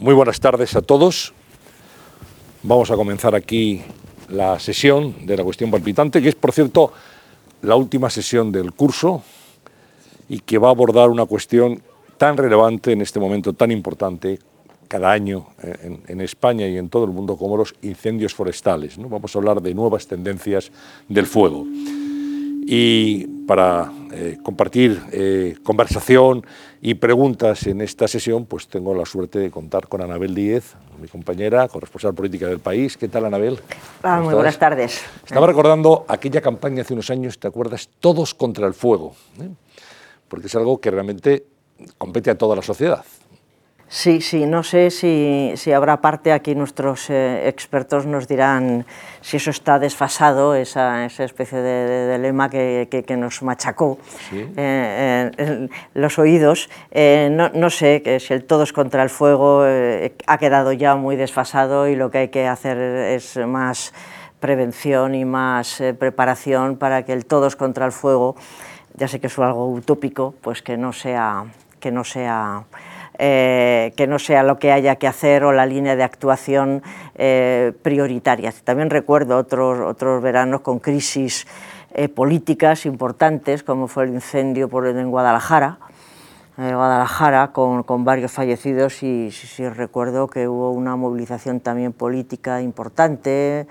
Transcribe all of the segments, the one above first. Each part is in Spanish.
Muy buenas tardes a todos. Vamos a comenzar aquí la sesión de la cuestión palpitante, que es, por cierto, la última sesión del curso y que va a abordar una cuestión tan relevante en este momento tan importante cada año en, en, España y en todo el mundo como los incendios forestales. Vamos a hablar de nuevas tendencias del fuego. Y para eh, compartir eh, conversación y preguntas en esta sesión, pues tengo la suerte de contar con Anabel Díez, mi compañera, corresponsal política del país. ¿Qué tal, Anabel? Ah, muy buenas tardes. Estaba recordando aquella campaña hace unos años, ¿te acuerdas? Todos contra el fuego. ¿eh? Porque es algo que realmente compete a toda la sociedad. Sí, sí, no sé si, si habrá parte aquí, nuestros eh, expertos nos dirán si eso está desfasado, esa, esa especie de, de, de lema que, que, que, nos machacó ¿Sí? eh, en los oídos. Eh, no, no, sé que si el todos contra el fuego eh, ha quedado ya muy desfasado y lo que hay que hacer es más prevención y más eh, preparación para que el todos contra el fuego, ya sé que es algo utópico, pues que no sea... Que no sea eh, que no sea lo que haya que hacer o la línea de actuación eh, prioritaria. También recuerdo otros, otros veranos con crisis eh, políticas importantes, como fue el incendio por, en Guadalajara, Guadalajara con, con, varios fallecidos y sí, sí, recuerdo que hubo una movilización también política importante.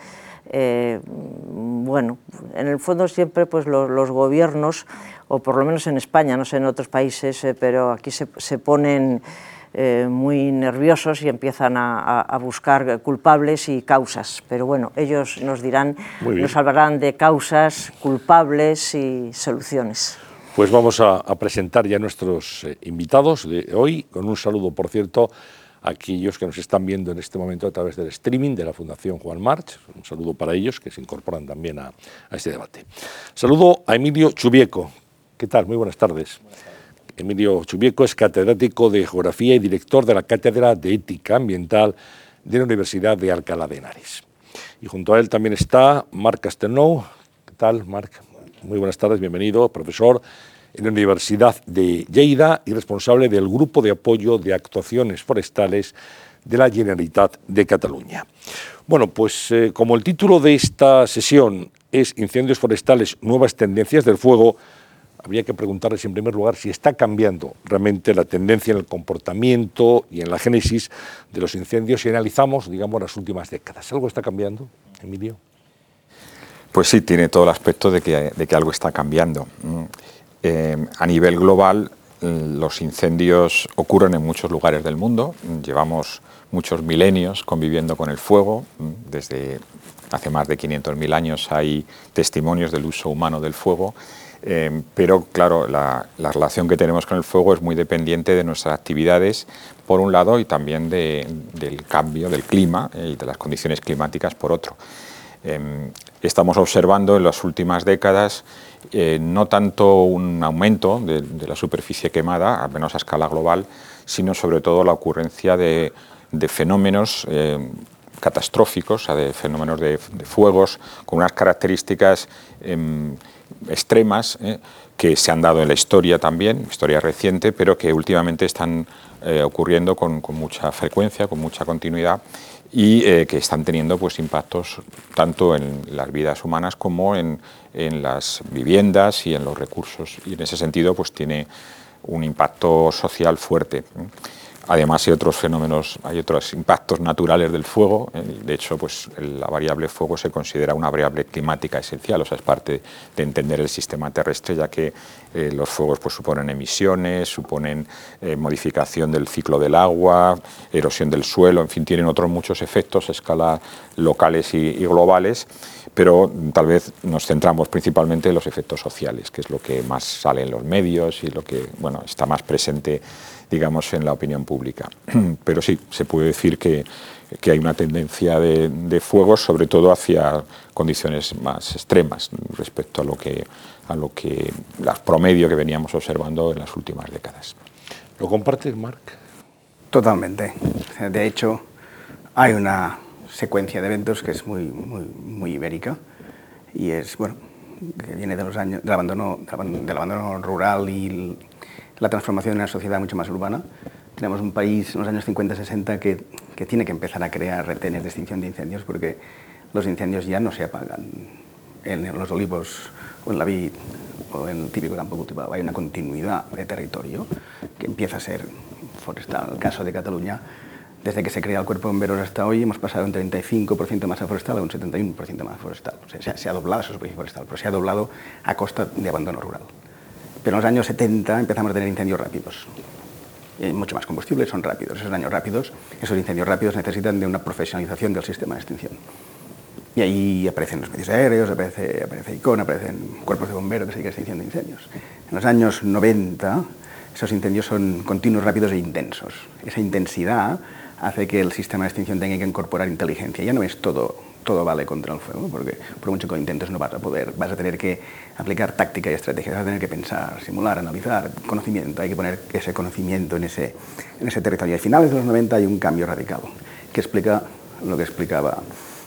Eh, bueno, en el fondo siempre pues los, los, gobiernos, o por lo menos en España, no sé en otros países, eh, pero aquí se, se ponen eh, muy nerviosos y empiezan a, a, buscar culpables y causas. Pero bueno, ellos nos dirán, nos hablarán de causas, culpables y soluciones. Pues vamos a, a presentar ya a nuestros invitados de hoy, con un saludo, por cierto, aquellos que nos están viendo en este momento a través del streaming de la Fundación Juan March. Un saludo para ellos que se incorporan también a, este debate. Saludo a Emilio Chubieco. ¿Qué tal? Muy buenas tardes. Emilio Chubieco es catedrático de Geografía y director de la Cátedra de Ética Ambiental de la Universidad de Alcalá de Henares. Y junto a él también está Marc Castelnou. ¿Qué tal, Marc? Muy buenas tardes, bienvenido, profesor en la Universidad de Lleida y responsable del Grupo de Apoyo de Actuaciones Forestales de la Generalitat de Cataluña. Bueno, pues eh, como el título de esta sesión es Incendios forestales, nuevas tendencias del fuego, habría que preguntarles en primer lugar si está cambiando realmente la tendencia en el comportamiento y en la génesis de los incendios si analizamos, digamos, las últimas décadas. ¿Algo está cambiando, Emilio? Pues sí, tiene todo el aspecto de que, de que algo está cambiando. Eh, a nivel global, los incendios ocurren en muchos lugares del mundo. Llevamos muchos milenios conviviendo con el fuego. Desde hace más de 500.000 años hay testimonios del uso humano del fuego. Eh, pero claro, la, la, relación que tenemos con el fuego es muy dependiente de nuestras actividades, por un lado, y también de, del cambio del clima eh, y de las condiciones climáticas, por otro. Eh, estamos observando en las últimas décadas eh, no tanto un aumento de, la superficie quemada, al menos a escala global, sino sobre todo la ocurrencia de, fenómenos eh, catastróficos, de fenómenos de, de, fuegos con unas características eh, extremas eh, que se han dado en la historia también, historia reciente, pero que últimamente están eh, ocurriendo con, mucha frecuencia, con mucha continuidad y eh, que están teniendo pues, impactos tanto en las vidas humanas como en, en, las viviendas y en los recursos. Y en ese sentido pues, tiene un impacto social fuerte. Además hay otros fenómenos, hay otros impactos naturales del fuego. De hecho, pues la variable fuego se considera una variable climática esencial, o sea, es parte de entender el sistema terrestre, ya que eh, los fuegos pues, suponen emisiones, suponen eh, modificación del ciclo del agua, erosión del suelo, en fin, tienen otros muchos efectos a escala locales y, y globales, pero tal vez nos centramos principalmente en los efectos sociales, que es lo que más sale en los medios y lo que bueno, está más presente digamos, en la opinión pública. Pero sí, se puede decir que, que hay una tendencia de, de fuegos, sobre todo hacia condiciones más extremas respecto a lo que, a lo que las promedio que veníamos observando en las últimas décadas. ¿Lo compartes, Marc? Totalmente. De hecho, hay una secuencia de eventos que es muy, muy, muy ibérica y es, bueno, que viene de los años del abandono, del abandono rural y la transformación en una sociedad mucho más urbana, tenemos un país en los años 50-60 que, que tiene que empezar a crear retenes de extinción de incendios porque los incendios ya no se apagan en los olivos o en la vid o en el típico campo cultivado. Hay una continuidad de territorio que empieza a ser forestal. El caso de Cataluña, desde que se crea el cuerpo de bomberos hasta hoy, hemos pasado un 35% más a forestal a un 71% más forestal. O sea, se ha doblado esa superficie forestal, pero se ha doblado a costa de abandono rural. Pero en los años 70 empezamos a tener incendios rápidos. Y mucho más combustible, son rápidos. Esos años rápidos, esos incendios rápidos necesitan de una profesionalización del sistema de extinción. Y ahí aparecen los medios aéreos, aparece, aparece ICON, aparecen cuerpos de bomberos que se dedican incendios. En los años 90, esos incendios son continuos, rápidos e intensos. Esa intensidad hace que el sistema de extinción tenga que incorporar inteligencia. Ya no es todo, todo vale contra el fuego, porque por mucho que lo intentes no vas a poder. Vas a tener que aplicar táctica y estrategia, vas a tener que pensar, simular, analizar, conocimiento. Hay que poner ese conocimiento en ese, en ese territorio. Y a finales de los 90 hay un cambio radical que explica lo que explicaba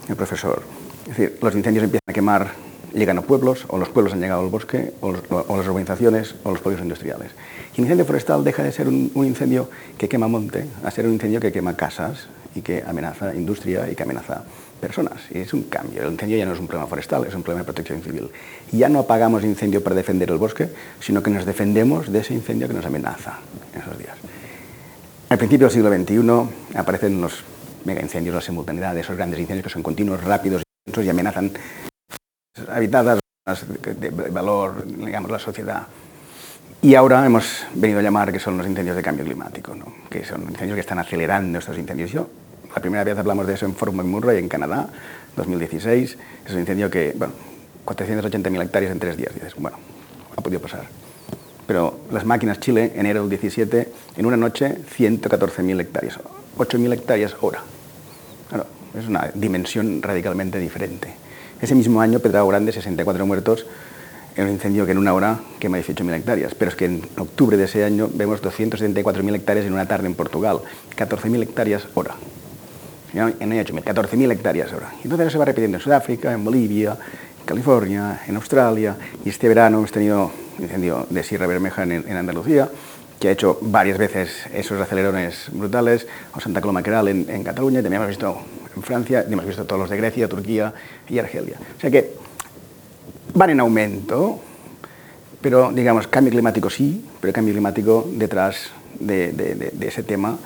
el profesor. Es decir, los incendios empiezan a quemar, llegan a pueblos, o los pueblos han llegado al bosque, o, las urbanizaciones, o los polígonos industriales. Y el incendio forestal deja de ser un, incendio que quema monte a ser un incendio que quema casas y que amenaza industria y que amenaza personas. Y es un cambio. El incendio ya no es un problema forestal, es un problema de protección civil. Ya no apagamos incendio para defender el bosque, sino que nos defendemos de ese incendio que nos amenaza en esos días. Al principio del siglo XXI aparecen los mega incendios, la simultaneidad esos grandes incendios que son continuos, rápidos y amenazan habitadas de valor, digamos, la sociedad. Y ahora hemos venido a llamar que son los incendios de cambio climático, que son incendios que están acelerando estos incendios. La primera vez hablamos de eso en Fort McMurray, en Canadá, 2016. Es un incendio que, bueno, 480.000 hectáreas en tres días. dices, bueno, ha podido pasar. Pero las máquinas Chile, enero del 17, en una noche, 114.000 hectáreas. 8.000 hectáreas hora. es una dimensión radicalmente diferente. Ese mismo año, Pedrao Grande, 64 muertos en un incendio que en una hora quema 18.000 hectáreas. Pero es que en octubre de ese año vemos 274.000 hectáreas en una tarde en Portugal, 14.000 hectáreas hora. En 8.000, 14.000 hectáreas hora. Entonces eso se va repitiendo en Sudáfrica, en Bolivia, en California, en Australia, y este verano hemos tenido un incendio de Sierra Bermeja en, Andalucía, que ha hecho varias veces esos acelerones brutales, o Santa Coloma Queral en, Cataluña, también hemos visto en Francia, y hemos visto todos los de Grecia, Turquía y Argelia. O sea que van en aumento, pero digamos, cambio climático sí, pero cambio climático detrás de, de, de ese tema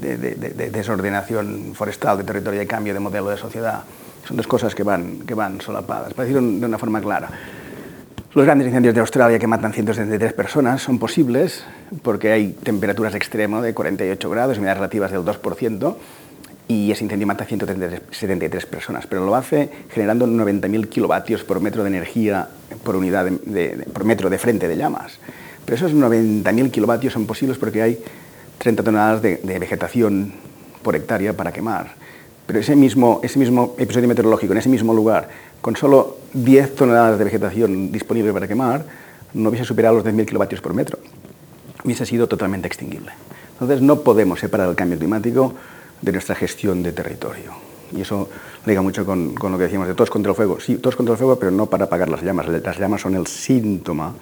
de, desordenación forestal, de territorio, de cambio de modelo de sociedad. Son dos cosas que van, que van solapadas, para decirlo de una forma clara. Los grandes incendios de Australia que matan 173 personas son posibles porque hay temperaturas extremas de 48 grados, humedades relativas del 2%, y ese incendio mata 173 personas, pero lo hace generando 90.000 kilovatios por metro de energía por, unidad de, por metro de frente de llamas. Pero esos 90.000 kilovatios son posibles porque hay 30 toneladas de, vegetación por hectárea para quemar. Pero ese mismo, ese mismo episodio meteorológico, en ese mismo lugar, con solo 10 toneladas de vegetación disponible para quemar, no hubiese superado los 10.000 kilovatios por metro. Hubiese sido totalmente extinguible. Entonces no podemos separar el cambio climático de nuestra gestión de territorio. Y eso liga mucho con, con, lo que decíamos de todos contra el fuego. Sí, todos contra el fuego, pero no para apagar las llamas. Las llamas son el síntoma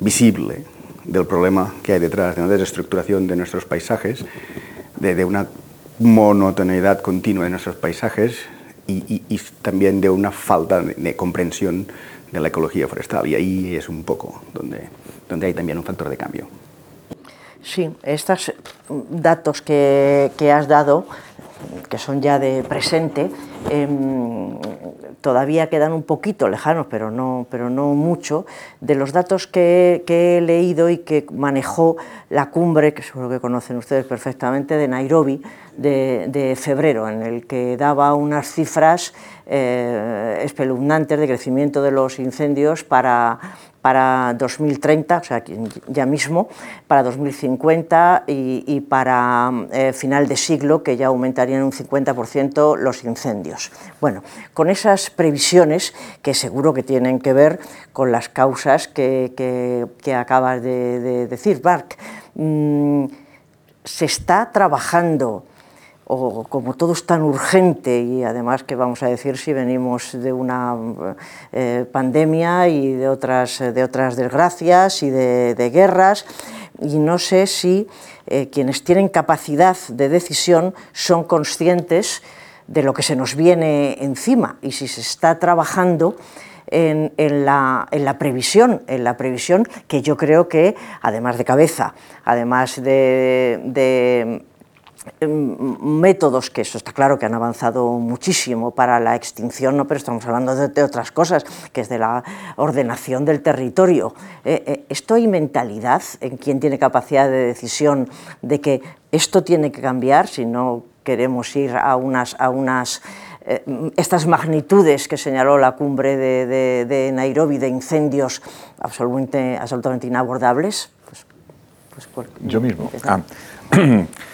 visible del problema que hay detrás de una desestructuración de nuestros paisajes, de, una monotoneidad continua de nuestros paisajes y, también de una falta de, comprensión de la ecología forestal. Y ahí es un poco donde, donde hay también un factor de cambio. Sí, estos datos que, que has dado, que son ya de presente, em, todavía quedan un poquito lejanos, pero no, pero no mucho, de los datos que, he leído y que manejó la cumbre, que seguro que conocen ustedes perfectamente, de Nairobi, de, febrero, en el que daba unas cifras eh, espeluznantes de crecimiento de los incendios para, para 2030, o sea, ya mismo, para 2050 y, para eh, final de siglo, que ya aumentarían un 50% los incendios. Bueno, con esas previsiones, que seguro que tienen que ver con las causas que, acabas de, decir, Mark, mm, se está trabajando o como todo es tan urgente y además que vamos a decir si venimos de una eh, pandemia y de otras, de otras desgracias y de, guerras y no sé si eh, quienes tienen capacidad de decisión son conscientes de lo que se nos viene encima y si se está trabajando en, la, previsión, en la previsión que yo creo que, además de cabeza, además de Em, métodos que eso está claro que han avanzado muchísimo para la extinción, ¿no? pero estamos hablando de, otras cosas, que es de la ordenación del territorio. Eh, eh, ¿Esto hay mentalidad en quien tiene capacidad de decisión de que esto tiene que cambiar si no queremos ir a unas... A unas eh, estas magnitudes que señaló la cumbre de, Nairobi de incendios absolutamente, absolutamente inabordables? Pues, pues, Yo mismo. Ah.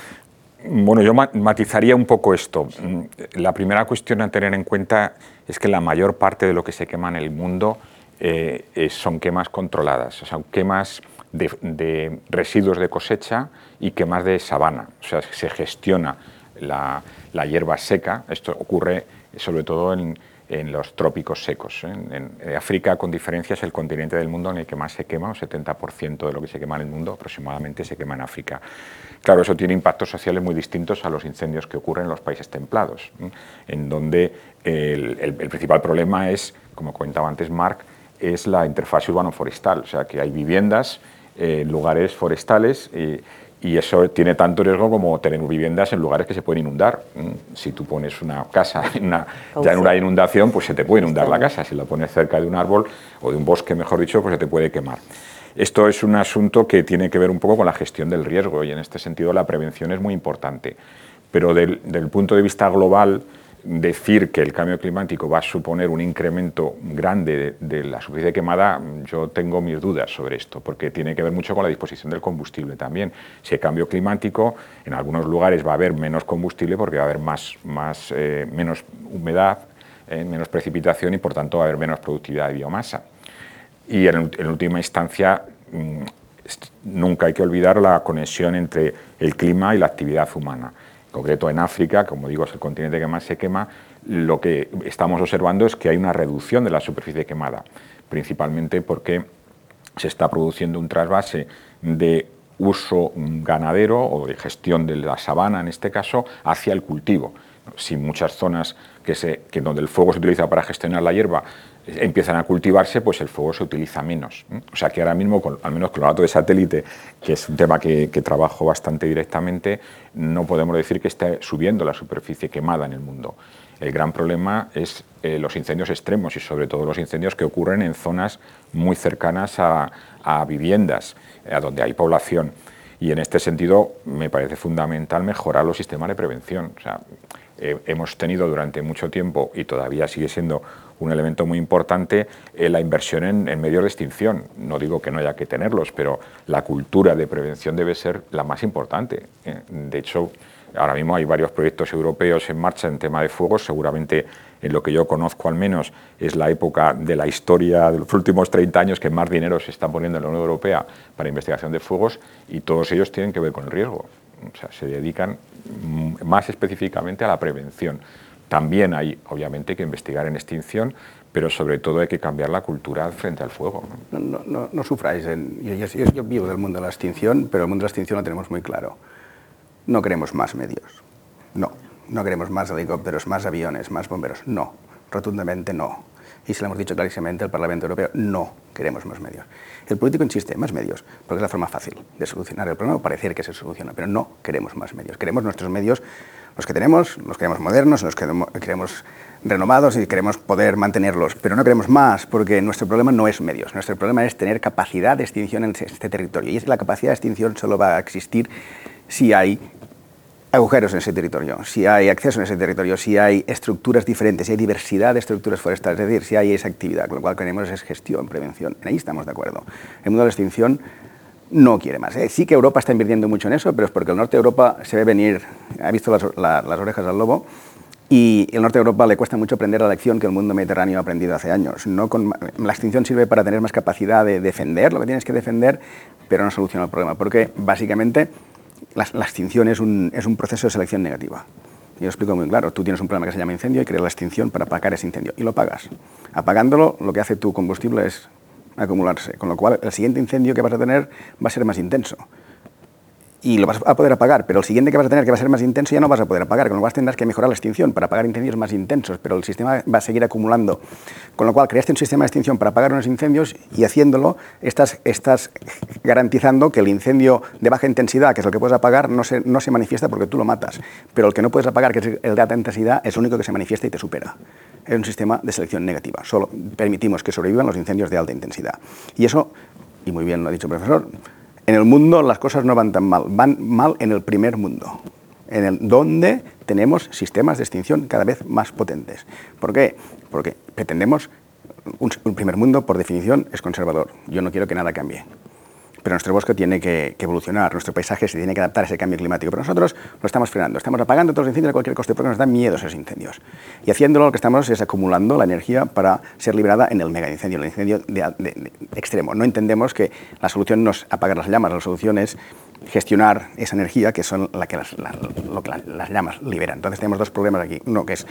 Bueno, yo matizaría un poco esto. Mm, la primera cuestión a tener en cuenta es que la mayor parte de lo que se quema en el mundo eh, son quemas controladas, o sea, quemas de, residuos de cosecha y quemas de sabana. O sea, se gestiona la hierba seca. Esto ocurre sobre todo en, en los trópicos secos. ¿eh? En, África, con diferencia, es el continente del mundo en el que más se quema, un 70% de lo que se quema en el mundo aproximadamente se quema en África. Claro, eso tiene impactos sociales muy distintos a los incendios que ocurren en los países templados, ¿eh? en donde el, principal problema es, como comentaba antes Marc, es la interfase urbano-forestal, o sea, que hay viviendas en lugares forestales y eso tiene tanto riesgo como tener viviendas en lugares que se pueden inundar. Mm, si tú pones una casa en ya en una inundación, pues se te puede inundar la casa. Si la pones cerca de un árbol o de un bosque, mejor dicho, pues se te puede quemar. Esto es un asunto que tiene que ver un poco con la gestión del riesgo y en este sentido la prevención es muy importante. Pero del, del punto de vista global, decir que el cambio climático va a suponer un incremento grande de, la superficie quemada, yo tengo mis dudas sobre esto, porque tiene que ver mucho con la disposición del combustible también. Si hay cambio climático, en algunos lugares va a haber menos combustible porque va a haber más, más, eh, menos humedad, eh, menos precipitación y por tanto va a haber menos productividad de biomasa. Y en, última instancia, mm, nunca hay que olvidar la conexión entre el clima y la actividad humana concreto en África, como digo, es el continente que más se quema, lo que estamos observando es que hay una reducción de la superficie quemada, principalmente porque se está produciendo un trasvase de uso ganadero o de gestión de la sabana, en este caso, hacia el cultivo. Si muchas zonas que, se, que donde el fuego se utiliza para gestionar la hierba empiezan a cultivarse, pues el fuego se utiliza menos. O sea que ahora mismo, al menos con los datos de satélite, que es un tema que, trabajo bastante directamente, no podemos decir que esté subiendo la superficie quemada en el mundo. El gran problema es eh, los incendios extremos y sobre todo los incendios que ocurren en zonas muy cercanas a, viviendas, a donde hay población. Y en este sentido me parece fundamental mejorar los sistemas de prevención. O sea, eh, hemos tenido durante mucho tiempo y todavía sigue siendo un elemento muy importante eh, la inversión en, medios de extinción. No digo que no haya que tenerlos, pero la cultura de prevención debe ser la más importante. Eh, de hecho, ahora mismo hay varios proyectos europeos en marcha en tema de fuegos. Seguramente, en lo que yo conozco al menos, es la época de la historia de los últimos 30 años que más dinero se está poniendo en la Unión Europea para investigación de fuegos y todos ellos tienen que ver con el riesgo. O sea, se dedican mm, más específicamente a la prevención. También hay, obviamente, que investigar en extinción, pero sobre todo hay que cambiar la cultura frente al fuego. No, no, sufráis. yo, vivo del mundo de la extinción, pero el mundo de la extinción lo tenemos muy claro. No queremos más medios. No. No queremos más helicópteros, más aviones, más bomberos. No. Rotundamente no. Y se lo hemos dicho clarísimamente al Parlamento Europeo, no queremos más medios. El político insiste, más medios, porque es la forma fácil de solucionar el problema, o parecer que se soluciona, pero no queremos más medios. Queremos nuestros medios los que tenemos, los queremos modernos, los que queremos renovados y queremos poder mantenerlos, pero no queremos más porque nuestro problema no es medios, nuestro problema es tener capacidad de extinción en este territorio. Y es la capacidad de extinción solo va a existir si hay agujeros en ese territorio, si hay acceso en ese territorio, si hay estructuras diferentes, si hay diversidad de estructuras forestales, es decir, si hay esa actividad, con lo cual queremos es gestión, prevención. En ahí estamos de acuerdo. El mundo de extinción no quiere más. ¿eh? Sí que Europa está invirtiendo mucho en eso, pero es porque el norte de Europa se ve venir, ha visto las, orejas al lobo, y el norte de Europa le cuesta mucho aprender la lección que el mundo mediterráneo ha aprendido hace años. No con, la extinción sirve para tener más capacidad de defender lo que tienes que defender, pero no soluciona el problema, porque básicamente la, extinción es un, es un proceso de selección negativa. Y lo explico muy claro. Tú tienes un problema que se llama incendio y creas la extinción para apagar ese incendio. Y lo pagas. Apagándolo, lo que hace tu combustible es acumularse. Con lo cual, el siguiente incendio que vas a tener va a ser más intenso y lo vas a poder apagar, pero el siguiente que vas a tener, que va a ser más intenso, ya no vas a poder apagar, con lo cual tendrás que mejorar la extinción para apagar incendios más intensos, pero el sistema va a seguir acumulando. Con lo cual, creaste un sistema de extinción para apagar unos incendios y haciéndolo estás, estás garantizando que el incendio de baja intensidad, que es lo que puedes apagar, no se, no se manifiesta porque tú lo matas, pero el que no puedes apagar, que es el de alta intensidad, es el único que se manifiesta y te supera. Es un sistema de selección negativa. Solo permitimos que sobrevivan los incendios de alta intensidad. Y eso, y muy bien lo ha dicho el profesor, en el mundo las cosas no van tan mal, van mal en el primer mundo, en el donde tenemos sistemas de extinción cada vez más potentes. ¿Por qué? Porque pretendemos un, un primer mundo, por definición, es conservador. Yo no quiero que nada cambie pero nuestro bosque tiene que, evolucionar, nuestro paisaje se tiene que adaptar a ese cambio climático. Pero nosotros lo estamos frenando, estamos apagando todos los incendios a cualquier coste porque nos dan miedo esos incendios. Y haciéndolo lo que estamos es acumulando la energía para ser liberada en el mega incendio, el incendio de, extremo. No entendemos que la solución no es apagar las llamas, la solución es gestionar esa energía que son la que las, lo que las llamas liberan. Entonces tenemos dos problemas aquí. Uno que es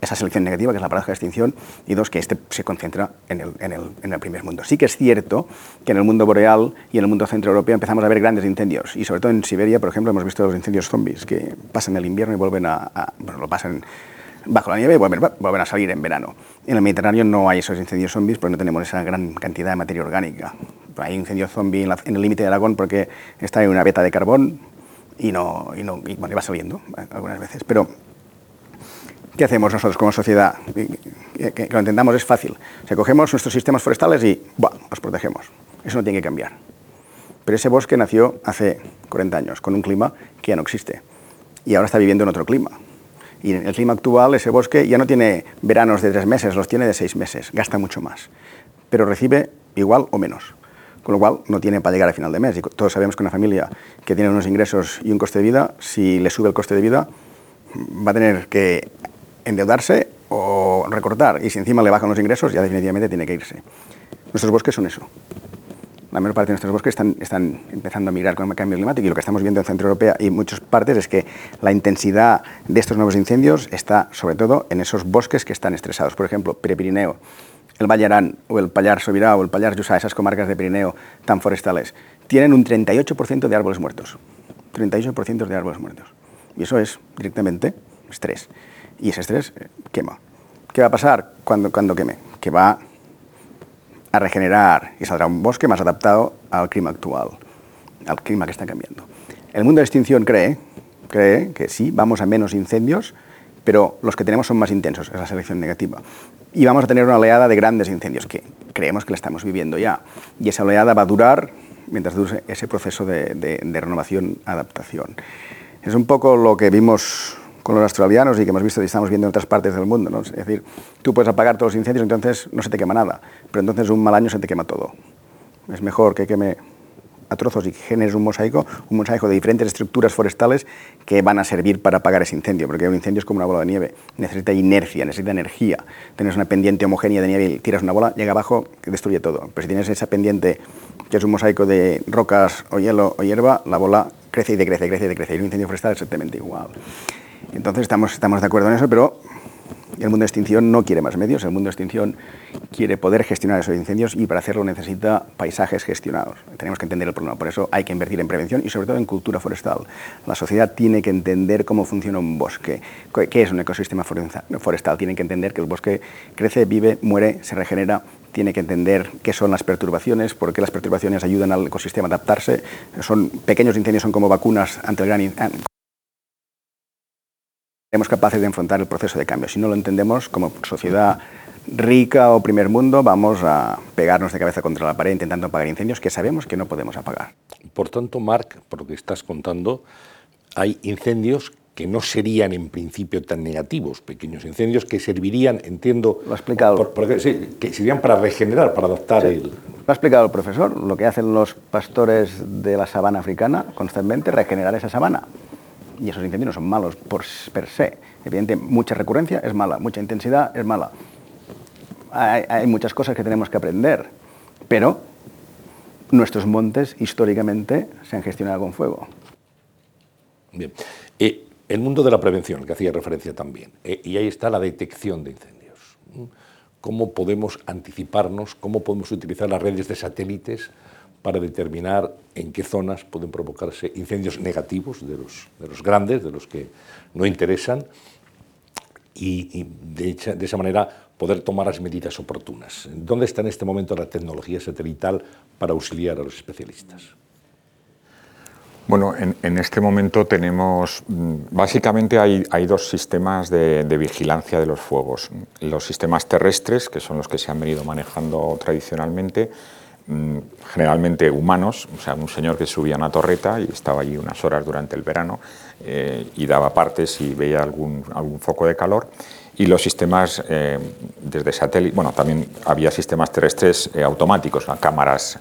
esa selección negativa, que es la paradoja de extinción, y dos que este se concentra en el, en, el, en el, primer mundo. Sí que es cierto que en el mundo boreal y en el mundo centroeuropeo empezamos a ver grandes incendios, y sobre todo en Siberia, por ejemplo, hemos visto los incendios zombies, que pasan el invierno y vuelven a, bueno, lo pasan bajo la nieve y vuelven, vuelven, a salir en verano. En el Mediterráneo no hay esos incendios zombies porque no tenemos esa gran cantidad de materia orgánica. Hay incendios zombie en, el límite de Aragón porque está en una veta de carbón y no, y no y, bueno, va saliendo eh, algunas veces. Pero ¿Qué hacemos nosotros como sociedad? Que, lo entendamos es fácil. O cogemos nuestros sistemas forestales y los protegemos. Eso no tiene que cambiar. Pero ese bosque nació hace 40 años, con un clima que ya no existe. Y ahora está viviendo en otro clima. Y en el clima actual, ese bosque ya no tiene veranos de tres meses, los tiene de seis meses. Gasta mucho más. Pero recibe igual o menos. Con lo cual, no tiene para llegar a final de mes. Y todos sabemos que una familia que tiene unos ingresos y un coste de vida, si le sube el coste de vida, va a tener que endeudarse o recortar. Y si encima le bajan los ingresos, ya definitivamente tiene que irse. Nuestros bosques son eso. La mayor parte de nuestros bosques están, están empezando a migrar con el cambio climático y lo que estamos viendo en Centro Europea y en muchas partes es que la intensidad de estos nuevos incendios está sobre todo en esos bosques que están estresados. Por ejemplo, Pirineo, el Valle o el Pallar Sobirá o el Pallar Jussá, esas comarcas de Pirineo tan forestales, tienen un 38% de árboles muertos. 38% de árboles muertos. Y eso es directamente estrés y ese estrés eh, quema. ¿Qué va a pasar cuando, cuando queme? Que va a regenerar y saldrá un bosque más adaptado al clima actual, al clima que está cambiando. El mundo de extinción cree, cree que sí, vamos a menos incendios, pero los que tenemos son más intensos, es la selección negativa. Y vamos a tener una oleada de grandes incendios, que creemos que la estamos viviendo ya. Y esa oleada va a durar mientras dure ese proceso de, renovación-adaptación. Es un poco lo que vimos con los australianos y que hemos visto y estamos viendo en otras partes del mundo. ¿no? Es decir, tú puedes apagar todos los incendios, entonces no se te quema nada, pero entonces un mal año se te quema todo. Es mejor que queme a trozos y generes un mosaico, un mosaico de diferentes estructuras forestales que van a servir para apagar ese incendio, porque un incendio es como una bola de nieve, necesita inercia, necesita energía. Tienes una pendiente homogénea de nieve y tiras una bola, llega abajo, que destruye todo. Pero si tienes esa pendiente que es un mosaico de rocas o hielo o hierba, la bola crece y decrece, crece y decrece. Y un incendio forestal es exactamente igual. Entonces estamos, estamos de acuerdo en eso, pero el mundo de extinción no quiere más medios, el mundo de extinción quiere poder gestionar esos incendios y para hacerlo necesita paisajes gestionados. Tenemos que entender el problema, por eso hay que invertir en prevención y sobre todo en cultura forestal. La sociedad tiene que entender cómo funciona un bosque, qué es un ecosistema forestal, tiene que entender que el bosque crece, vive, muere, se regenera, tiene que entender qué son las perturbaciones, por qué las perturbaciones ayudan al ecosistema a adaptarse. Son pequeños incendios, son como vacunas ante el gran seremos capaces de enfrentar el proceso de cambio. Si no lo entendemos, como sociedad rica o primer mundo, vamos a pegarnos de cabeza contra la pared intentando apagar incendios que sabemos que no podemos apagar. Por tanto, Marc, por lo que estás contando, hay incendios que no serían en principio tan negativos, pequeños incendios que servirían, entiendo, lo ha explicado. Por, sí, que servirían para regenerar, para adaptar el... Lo ha explicado el profesor, lo que hacen los pastores de la sabana africana constantemente, regenerar esa sabana y esos incendios no son malos por per se. Evidentemente, mucha recurrencia es mala, mucha intensidad es mala. Hay, muchas cosas que tenemos que aprender, pero nuestros montes históricamente se han gestionado con fuego. Bien. Eh, el mundo de la prevención, que hacía referencia también, eh, y ahí está la detección de incendios. ¿Cómo podemos anticiparnos, cómo podemos utilizar las redes de satélites para determinar en qué zonas pueden provocarse incendios negativos de los, de los grandes, de los que no interesan, y, de, esa manera poder tomar las medidas oportunas. ¿Dónde está en este momento la tecnología satelital para auxiliar a los especialistas? Bueno, en, este momento tenemos, mm, básicamente hay, dos sistemas de, vigilancia de los fuegos. Los sistemas terrestres, que son los que se han venido manejando tradicionalmente, generalmente humanos, o sea, un señor que subía a una torreta y estaba allí unas horas durante el verano eh, y daba partes y veía algún, algún foco de calor. Y los sistemas eh, desde satélite, bueno, también había sistemas terrestres eh, automáticos, cámaras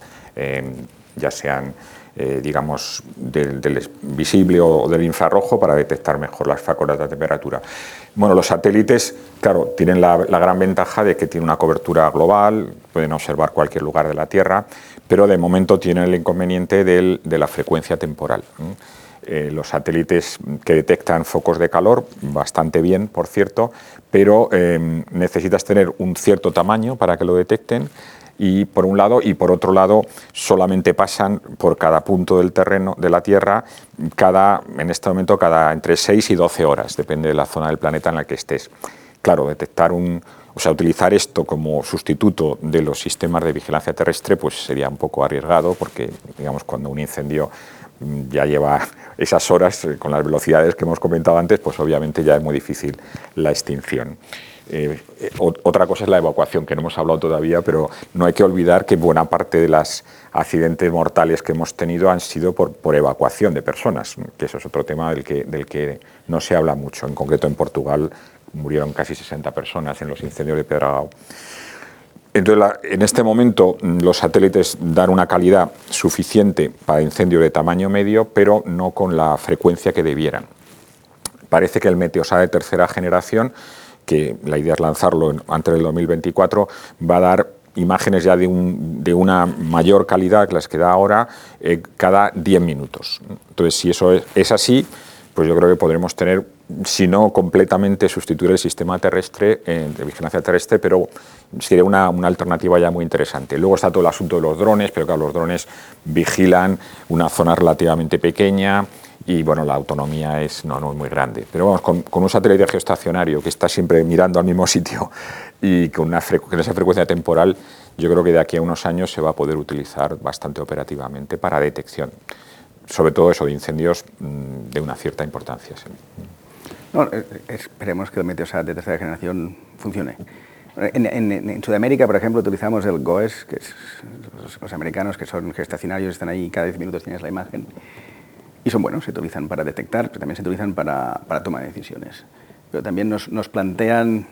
ya sean eh, digamos, del, visible o del infrarrojo para detectar mejor las fáculas de temperatura. Bueno, los satélites, claro, tienen la, gran ventaja de que tienen una cobertura global, pueden observar cualquier lugar de la Tierra, pero de momento tienen el inconveniente de la frecuencia temporal. Eh, los satélites que detectan focos de calor, bastante bien, por cierto, pero eh, necesitas tener un cierto tamaño para que lo detecten y por un lado y por otro lado solamente pasan por cada punto del terreno de la Tierra cada en este momento cada entre 6 y 12 horas, depende de la zona del planeta en la que estés. Claro, detectar un o sea, utilizar esto como sustituto de los sistemas de vigilancia terrestre pues sería un poco arriesgado porque digamos cuando un incendio mm, ya lleva esas horas eh, con las velocidades que hemos comentado antes, pues obviamente ya es muy difícil la extinción. Eh, otra cosa es la evacuación, que no hemos hablado todavía, pero no hay que olvidar que buena parte de los accidentes mortales que hemos tenido han sido por, evacuación de personas, que eso es otro tema del que, no se habla mucho. En concreto, en Portugal murieron casi 60 personas en los incendios de Pedragao. Entonces, en este momento los satélites dan una calidad suficiente para incendios de tamaño medio, pero no con la frecuencia que debieran. Parece que el Meteosat de tercera generación que la idea es lanzarlo antes del 2024, va a dar imágenes ya de, una mayor calidad que las que da ahora eh, cada 10 minutos. Entonces, si eso es, así, pues yo creo que podremos tener, si no completamente sustituir el sistema terrestre eh, de vigilancia terrestre, pero sería una, una, alternativa ya muy interesante. Luego está todo el asunto de los drones, pero claro, los drones vigilan una zona relativamente pequeña, y bueno, la autonomía es no, no muy grande. Pero vamos, con, un satélite geoestacionario que está siempre mirando al mismo sitio y con, una esa frecuencia temporal, yo creo que de aquí a unos años se va a poder utilizar bastante operativamente para detección, sobre todo eso de incendios mm, de una cierta importancia. No, eh, esperemos que el Meteosat de tercera generación funcione. En, Sudamérica, por ejemplo, utilizamos el GOES, que es, los, americanos que son gestacionarios, están ahí, cada 10 minutos tienes la imagen, y son buenos, se utilizan para detectar, pero también se utilizan para, para toma de decisiones. Pero también nos, nos, plantean,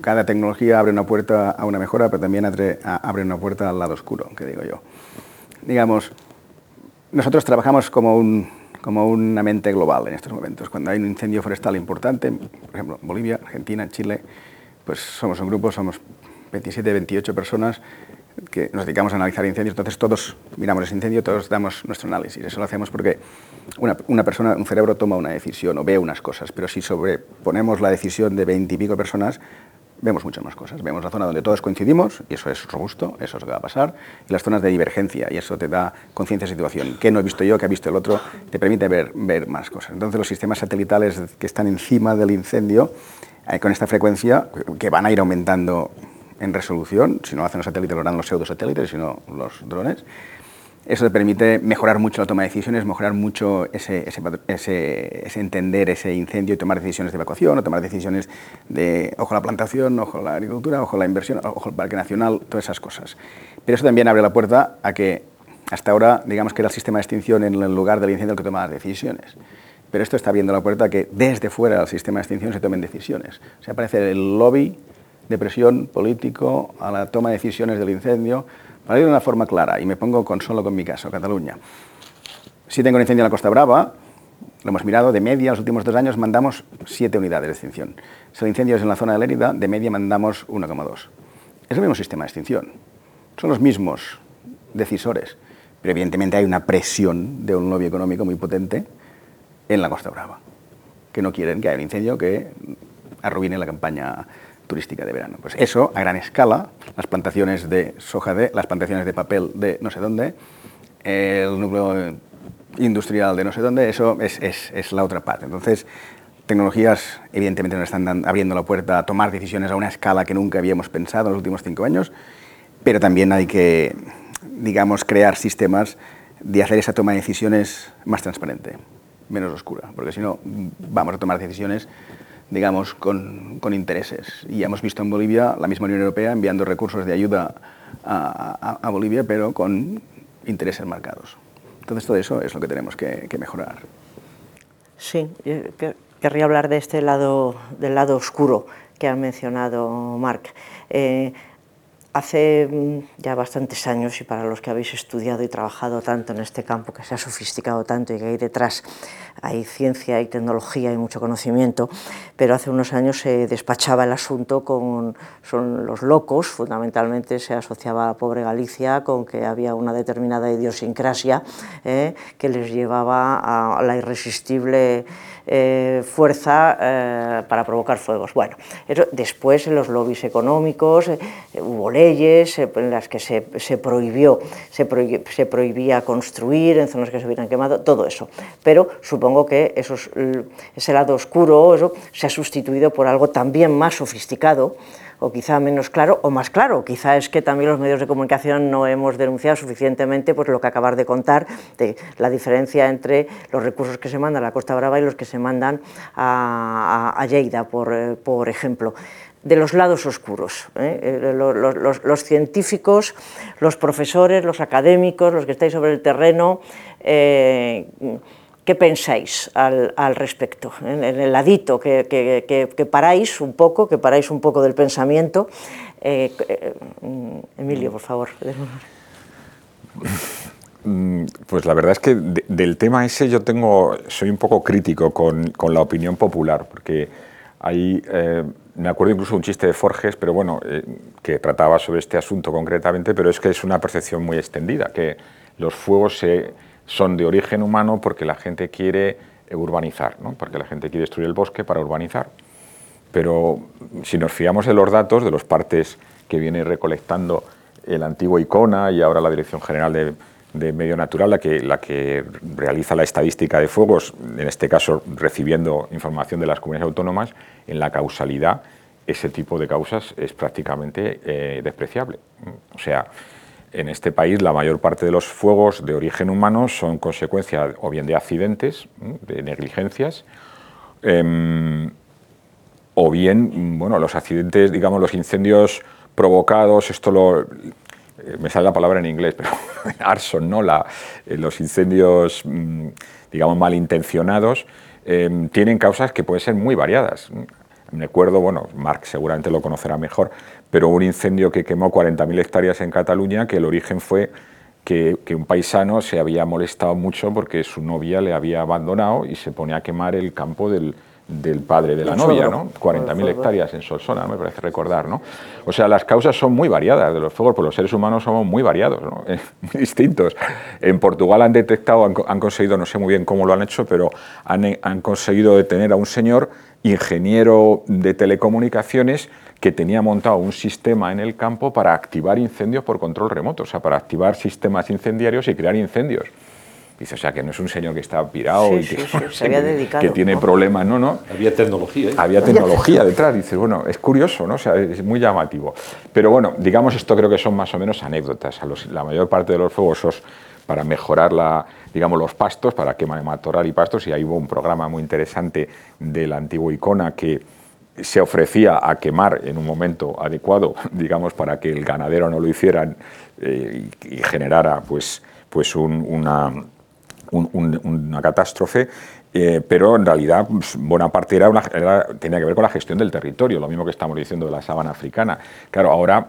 cada tecnología abre una puerta a una mejora, pero también abre, una puerta al lado oscuro, que digo yo. Digamos, nosotros trabajamos como, un, como una mente global en estos momentos. Cuando hay un incendio forestal importante, por ejemplo, Bolivia, Argentina, Chile, pues somos un grupo, somos 27, 28 personas que nos dedicamos a analizar incendios, entonces todos miramos ese incendio, todos damos nuestro análisis. Eso lo hacemos porque una, una, persona, un cerebro toma una decisión o ve unas cosas, pero si sobreponemos la decisión de veintipico personas, vemos muchas más cosas. Vemos la zona donde todos coincidimos, y eso es robusto, eso es lo que va a pasar, y las zonas de divergencia, y eso te da conciencia de situación. ¿Qué no he visto yo, qué ha visto el otro? Te permite ver, ver más cosas. Entonces los sistemas satelitales que están encima del incendio, eh, con esta frecuencia, que van a ir aumentando en resolución, si no hacen los satélites lo harán los pseudosatélites, sino los drones. Eso te permite mejorar mucho la toma de decisiones, mejorar mucho ese, ese, ese, entender ese incendio y tomar decisiones de evacuación o tomar decisiones de ojo a la plantación, ojo a la agricultura, ojo a la inversión, ojo al parque nacional, todas esas cosas. Pero eso también abre la puerta a que hasta ahora, digamos que era el sistema de extinción en el lugar del incendio el que toma las decisiones. Pero esto está abriendo la puerta a que desde fuera del sistema de extinción se tomen decisiones. O sea, aparece el lobby de presión político a la toma de decisiones del incendio, para ir de una forma clara, y me pongo con solo con mi caso, Cataluña. Si tengo un incendio en la Costa Brava, lo hemos mirado, de media, los últimos dos años mandamos siete unidades de extinción. Si el incendio es en la zona de Lérida, de media mandamos 1,2. Es el mismo sistema de extinción. Son los mismos decisores, pero evidentemente hay una presión de un lobby económico muy potente en la Costa Brava que no quieren que haya un incendio que arruine la campaña turística de verano. Pues eso, a gran escala, las plantaciones de soja de, las plantaciones de papel de no sé dónde, el núcleo industrial de no sé dónde, eso es, es, es la otra parte. Entonces, tecnologías evidentemente nos están abriendo la puerta a tomar decisiones a una escala que nunca habíamos pensado en los últimos cinco años, pero también hay que, digamos, crear sistemas de hacer esa toma de decisiones más transparente, menos oscura, porque si no vamos a tomar decisiones digamos, con, con, intereses. Y hemos visto en Bolivia la misma Unión Europea enviando recursos de ayuda a, a, Bolivia, pero con intereses marcados. Entonces todo eso es lo que tenemos que, mejorar. Sí, querría hablar de este lado, del lado oscuro que ha mencionado Marc. Eh, Hace mm, ya bastantes años, y para los que habéis estudiado y trabajado tanto en este campo, que se ha sofisticado tanto y que hay detrás hay ciencia, hay tecnología, hay mucho conocimiento, pero hace unos años se despachaba el asunto con son los locos, fundamentalmente se asociaba a pobre Galicia con que había una determinada idiosincrasia eh, que les llevaba a la irresistible eh, fuerza eh, para provocar fuegos. Bueno, después en los lobbies económicos eh, hubo leyes en las que se, prohibió, se, prohibía construir en zonas que se hubieran quemado, todo eso. Pero supongo que ese lado oscuro se ha sustituido por algo también más sofisticado, o quizá menos claro o más claro. Quizá es que también los medios de comunicación no hemos denunciado suficientemente pues, lo que acabas de contar, de la diferencia entre los recursos que se mandan a la Costa Brava y los que se mandan a, a, Lleida, por, eh, por ejemplo de los lados oscuros. ¿eh? eh los, científicos, los profesores, los académicos, los que estáis sobre el terreno, ¿Qué pensáis al, respecto? En, el ladito, que, que, que, paráis un poco, que paráis un poco del pensamiento. Eh, eh, Emilio, por favor. Pues la verdad es que de, del tema ese yo tengo, soy un poco crítico con, con la opinión popular, porque hay, eh, me acuerdo incluso un chiste de Forges, pero bueno, eh, que trataba sobre este asunto concretamente, pero es que es una percepción muy extendida, que los fuegos se son de origen humano porque la gente quiere urbanizar, ¿no? porque la gente quiere destruir el bosque para urbanizar. Pero si nos fiamos de los datos, de los partes que viene recolectando el antiguo ICONA y ahora la Dirección General de, de Medio Natural, la que, realiza la estadística de fuegos, en este caso recibiendo información de las comunidades autónomas, en la causalidad, ese tipo de causas es prácticamente eh, despreciable. O sea, en este país la mayor parte de los fuegos de origen humano son consecuencia o bien de accidentes, de negligencias, eh, o bien, bueno, los accidentes, digamos, los incendios provocados, esto lo, eh, me sale la palabra en inglés, pero arson, ¿no? Eh, los incendios, mm, digamos, malintencionados, eh, tienen causas que pueden ser muy variadas. Me acuerdo, bueno, Marc seguramente lo conocerá mejor, pero un incendio que quemó 40.000 hectáreas en Cataluña, que el origen fue que, que, un paisano se había molestado mucho porque su novia le había abandonado y se ponía a quemar el campo del, del padre de la novia, ¿no? 40.000 hectáreas en Solsona, me parece recordar, ¿no? O sea, las causas son muy variadas de los fuegos, porque los seres humanos somos muy variados, ¿no? muy distintos. En Portugal han detectado, han, han, conseguido, no sé muy bien cómo lo han hecho, pero han, han conseguido detener a un señor ingeniero de telecomunicaciones que tenía montado un sistema en el campo para activar incendios por control remoto, o sea, para activar sistemas incendiarios y crear incendios. Dice, o sea, que no es un señor que está pirado sí, y que, sí, sí, se había dedicado, que tiene ¿no? problemas, no, no. Había tecnología. ¿eh? Había tecnología detrás. Dices, bueno, es curioso, ¿no? O sea, es muy llamativo. Pero bueno, digamos, esto creo que son más o menos anécdotas. A los, la mayor parte de los fuegos para mejorar la, digamos, los pastos, para quema de matorral y pastos, y ahí hubo un programa muy interesante del antiguo Icona que se ofrecía a quemar en un momento adecuado, digamos, para que el ganadero no lo hicieran eh, y, generara pues, pues un, una, un, un, una catástrofe, eh, pero en realidad pues, buena parte era una, tenía que ver con la gestión del territorio, lo mismo que estamos diciendo de la sabana africana. Claro, ahora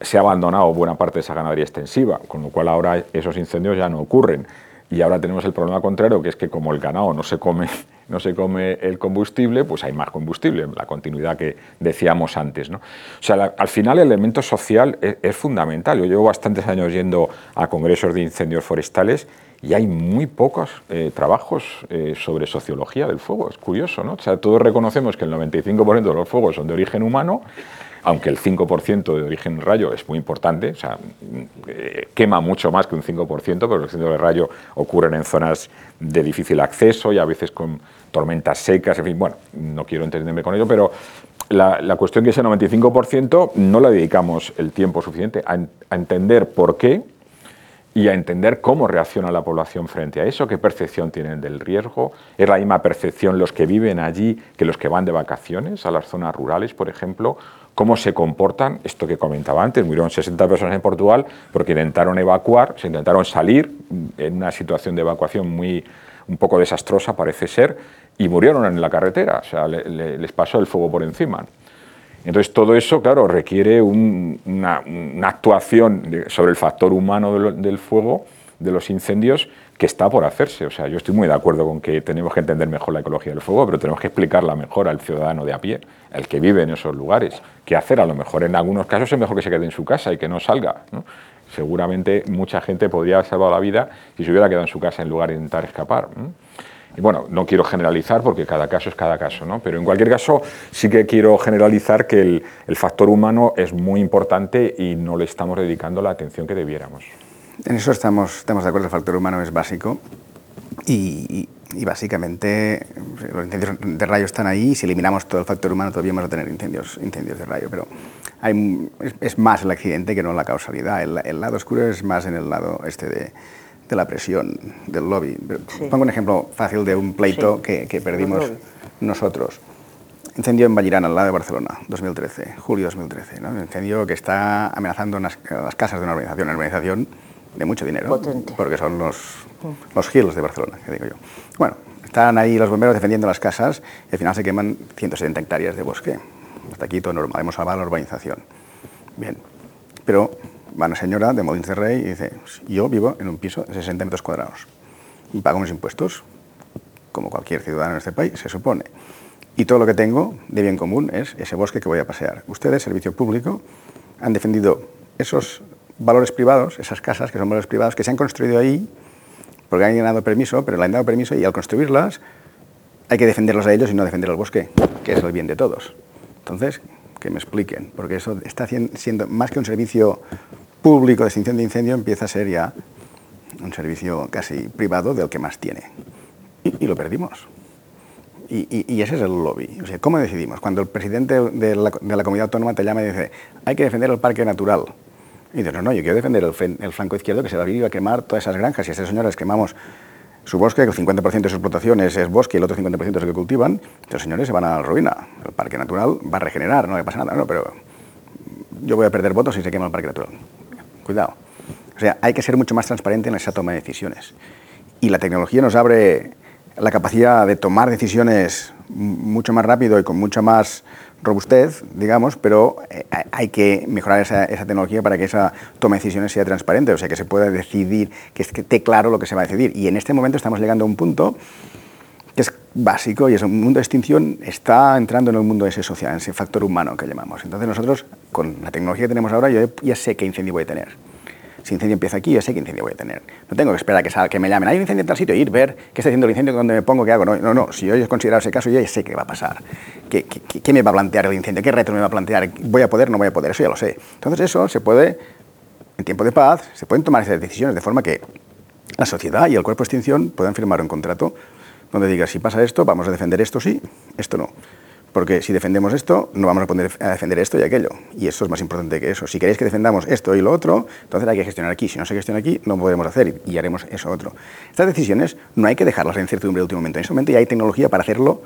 se ha abandonado buena parte de esa ganadería extensiva, con lo cual ahora esos incendios ya no ocurren. Y ahora tenemos el problema contrario, que es que como el ganado no se come, no se come el combustible, pues hay más combustible, la continuidad que decíamos antes. ¿no? O sea, la, al final el elemento social es, es, fundamental. Yo llevo bastantes años yendo a congresos de incendios forestales y hay muy pocos eh, trabajos eh, sobre sociología del fuego. Es curioso, ¿no? O sea, todos reconocemos que el 95% de los fuegos son de origen humano, aunque el 5% de origen rayo es muy importante, o sea, eh, quema mucho más que un 5%, pero los incendios de rayo ocurren en zonas de difícil acceso y a veces con tormentas secas, en fin, bueno, no quiero entenderme con ello, pero la, la cuestión que ese 95% no le dedicamos el tiempo suficiente a, a entender por qué y a entender cómo reacciona la población frente a eso, qué percepción tienen del riesgo. Es la misma percepción los que viven allí que los que van de vacaciones a las zonas rurales, por ejemplo. Cómo se comportan, esto que comentaba antes, murieron 60 personas en Portugal porque intentaron evacuar, se intentaron salir en una situación de evacuación muy un poco desastrosa, parece ser, y murieron en la carretera, o sea, les pasó el fuego por encima. Entonces, todo eso, claro, requiere una, actuación sobre el factor humano del, fuego, de los incendios, que está por hacerse. O sea, yo estoy muy de acuerdo con que tenemos que entender mejor la ecología del fuego, pero tenemos que explicarla mejor al ciudadano de a pie, al que vive en esos lugares. ¿Qué hacer? A lo mejor en algunos casos es mejor que se quede en su casa y que no salga. Seguramente mucha gente podría haber salvado la vida si se hubiera quedado en su casa en lugar de intentar escapar. Y bueno, no quiero generalizar porque cada caso es cada caso, ¿no? pero en cualquier caso sí que quiero generalizar que el, factor humano es muy importante y no le estamos dedicando la atención que debiéramos. En eso estamos, estamos de acuerdo, el factor humano es básico y, básicamente los incendios de rayo están ahí y si eliminamos todo el factor humano todavía vamos a tener incendios, incendios de rayo, pero hay, es, más el accidente que no la causalidad. El, el, lado oscuro es más en el lado este de, de la presión del lobby. Pongo un ejemplo fácil de un pleito que, que, perdimos nosotros. Incendio en Vallirana, al lado de Barcelona, 2013, julio 2013. ¿no? Un incendio que está amenazando las, las casas de una organización, una organización de mucho dinero, porque son los, los hills de Barcelona, que digo yo. Bueno, están ahí los bomberos defendiendo las casas y al final se queman 170 hectáreas de bosque. Hasta aquí todo normal, hemos salvado la urbanización. Bien, pero va una señora de Molins de Rey y dice, yo vivo en un piso de 60 metros cuadrados y pago mis impuestos, como cualquier ciudadano en este país, se supone. Y todo lo que tengo de bien común es ese bosque que voy a pasear. Ustedes, servicio público, han defendido esos valores privados, esas casas que son valores privados, que se han construido ahí porque han dado permiso, pero le han dado permiso y al construirlas hay que defenderlos a ellos y no defender al bosque, que es el bien de todos. Entonces, que me expliquen, porque eso está siendo más que un servicio público de extinción de incendio, empieza a ser ya un servicio casi privado del que más tiene. Y, lo perdimos. Y, ese es el lobby. O sea, ¿Cómo decidimos? Cuando el presidente de la, comunidad autónoma te llama y dice, hay que defender el parque natural. Y dices, no, no, yo quiero defender el, el flanco izquierdo que se va a ir a quemar todas esas granjas. Y a esas señoras quemamos su bosque, que el 50% de su explotación es, bosque y el otro 50% es el que cultivan, los señores se van a la ruina. El parque natural va a regenerar, no le pasa nada, no, pero yo voy a perder votos si se quema el parque natural. Cuidado. O sea, hay que ser mucho más transparente en esa toma de decisiones. Y la tecnología nos abre la capacidad de tomar decisiones mucho más rápido y con mucha más robustez, digamos, pero eh, hay que mejorar esa, tecnología para que esa toma de decisiones sea transparente, o sea, que se pueda decidir, que esté claro lo que se va a decidir. Y en este momento estamos llegando a un punto que es básico y es un mundo de extinción, está entrando en el mundo ese social, en ese factor humano que llamamos. Entonces nosotros, con la tecnología que tenemos ahora, yo ya sé qué incendio voy a tener si incendio empieza aquí, yo sé qué incendio voy a tener. No tengo que esperar a que, me llamen, hay un incendio en tal sitio, ir, ver qué está haciendo el incendio, dónde me pongo, qué hago. No, no, no. si yo he considerado ese caso, yo ya sé qué va a pasar. ¿Qué, me va a plantear el incendio? ¿Qué reto me va a plantear? ¿Voy a poder no voy a poder? Eso ya lo sé. Entonces eso se puede, en tiempo de paz, se pueden tomar esas decisiones de forma que la sociedad y el cuerpo de extinción puedan firmar un contrato donde diga, si pasa esto, vamos a defender esto sí, esto no. Porque si defendemos esto, no vamos a poder defender esto y aquello. Y eso es más importante que eso. Si queréis que defendamos esto y lo otro, entonces hay que gestionar aquí. Si no se gestiona aquí, no podemos hacer y haremos eso otro. Estas decisiones no hay que dejarlas en incertidumbre de último momento. En ese momento ya hay tecnología para hacerlo,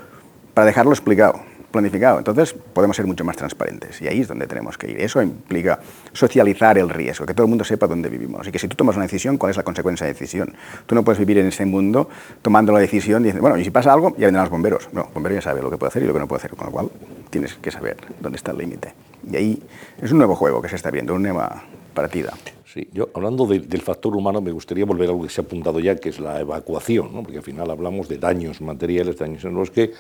para dejarlo explicado planificado. Entonces podemos ser mucho más transparentes y ahí es donde tenemos que ir. Eso implica socializar el riesgo, que todo el mundo sepa dónde vivimos y que si tú tomas una decisión, ¿cuál es la consecuencia de la decisión? Tú no puedes vivir en este mundo tomando la decisión y diciendo, bueno, y si pasa algo, ya vendrán los bomberos. No, el bombero ya sabe lo que puede hacer y lo que no puede hacer, con lo cual tienes que saber dónde está el límite. Y ahí es un nuevo juego que se está viendo, una nueva partida. Sí, yo hablando del factor humano me gustaría volver a algo que se ha apuntado ya, que es la evacuación, ¿no? porque al final hablamos de daños materiales, daños en el bosque,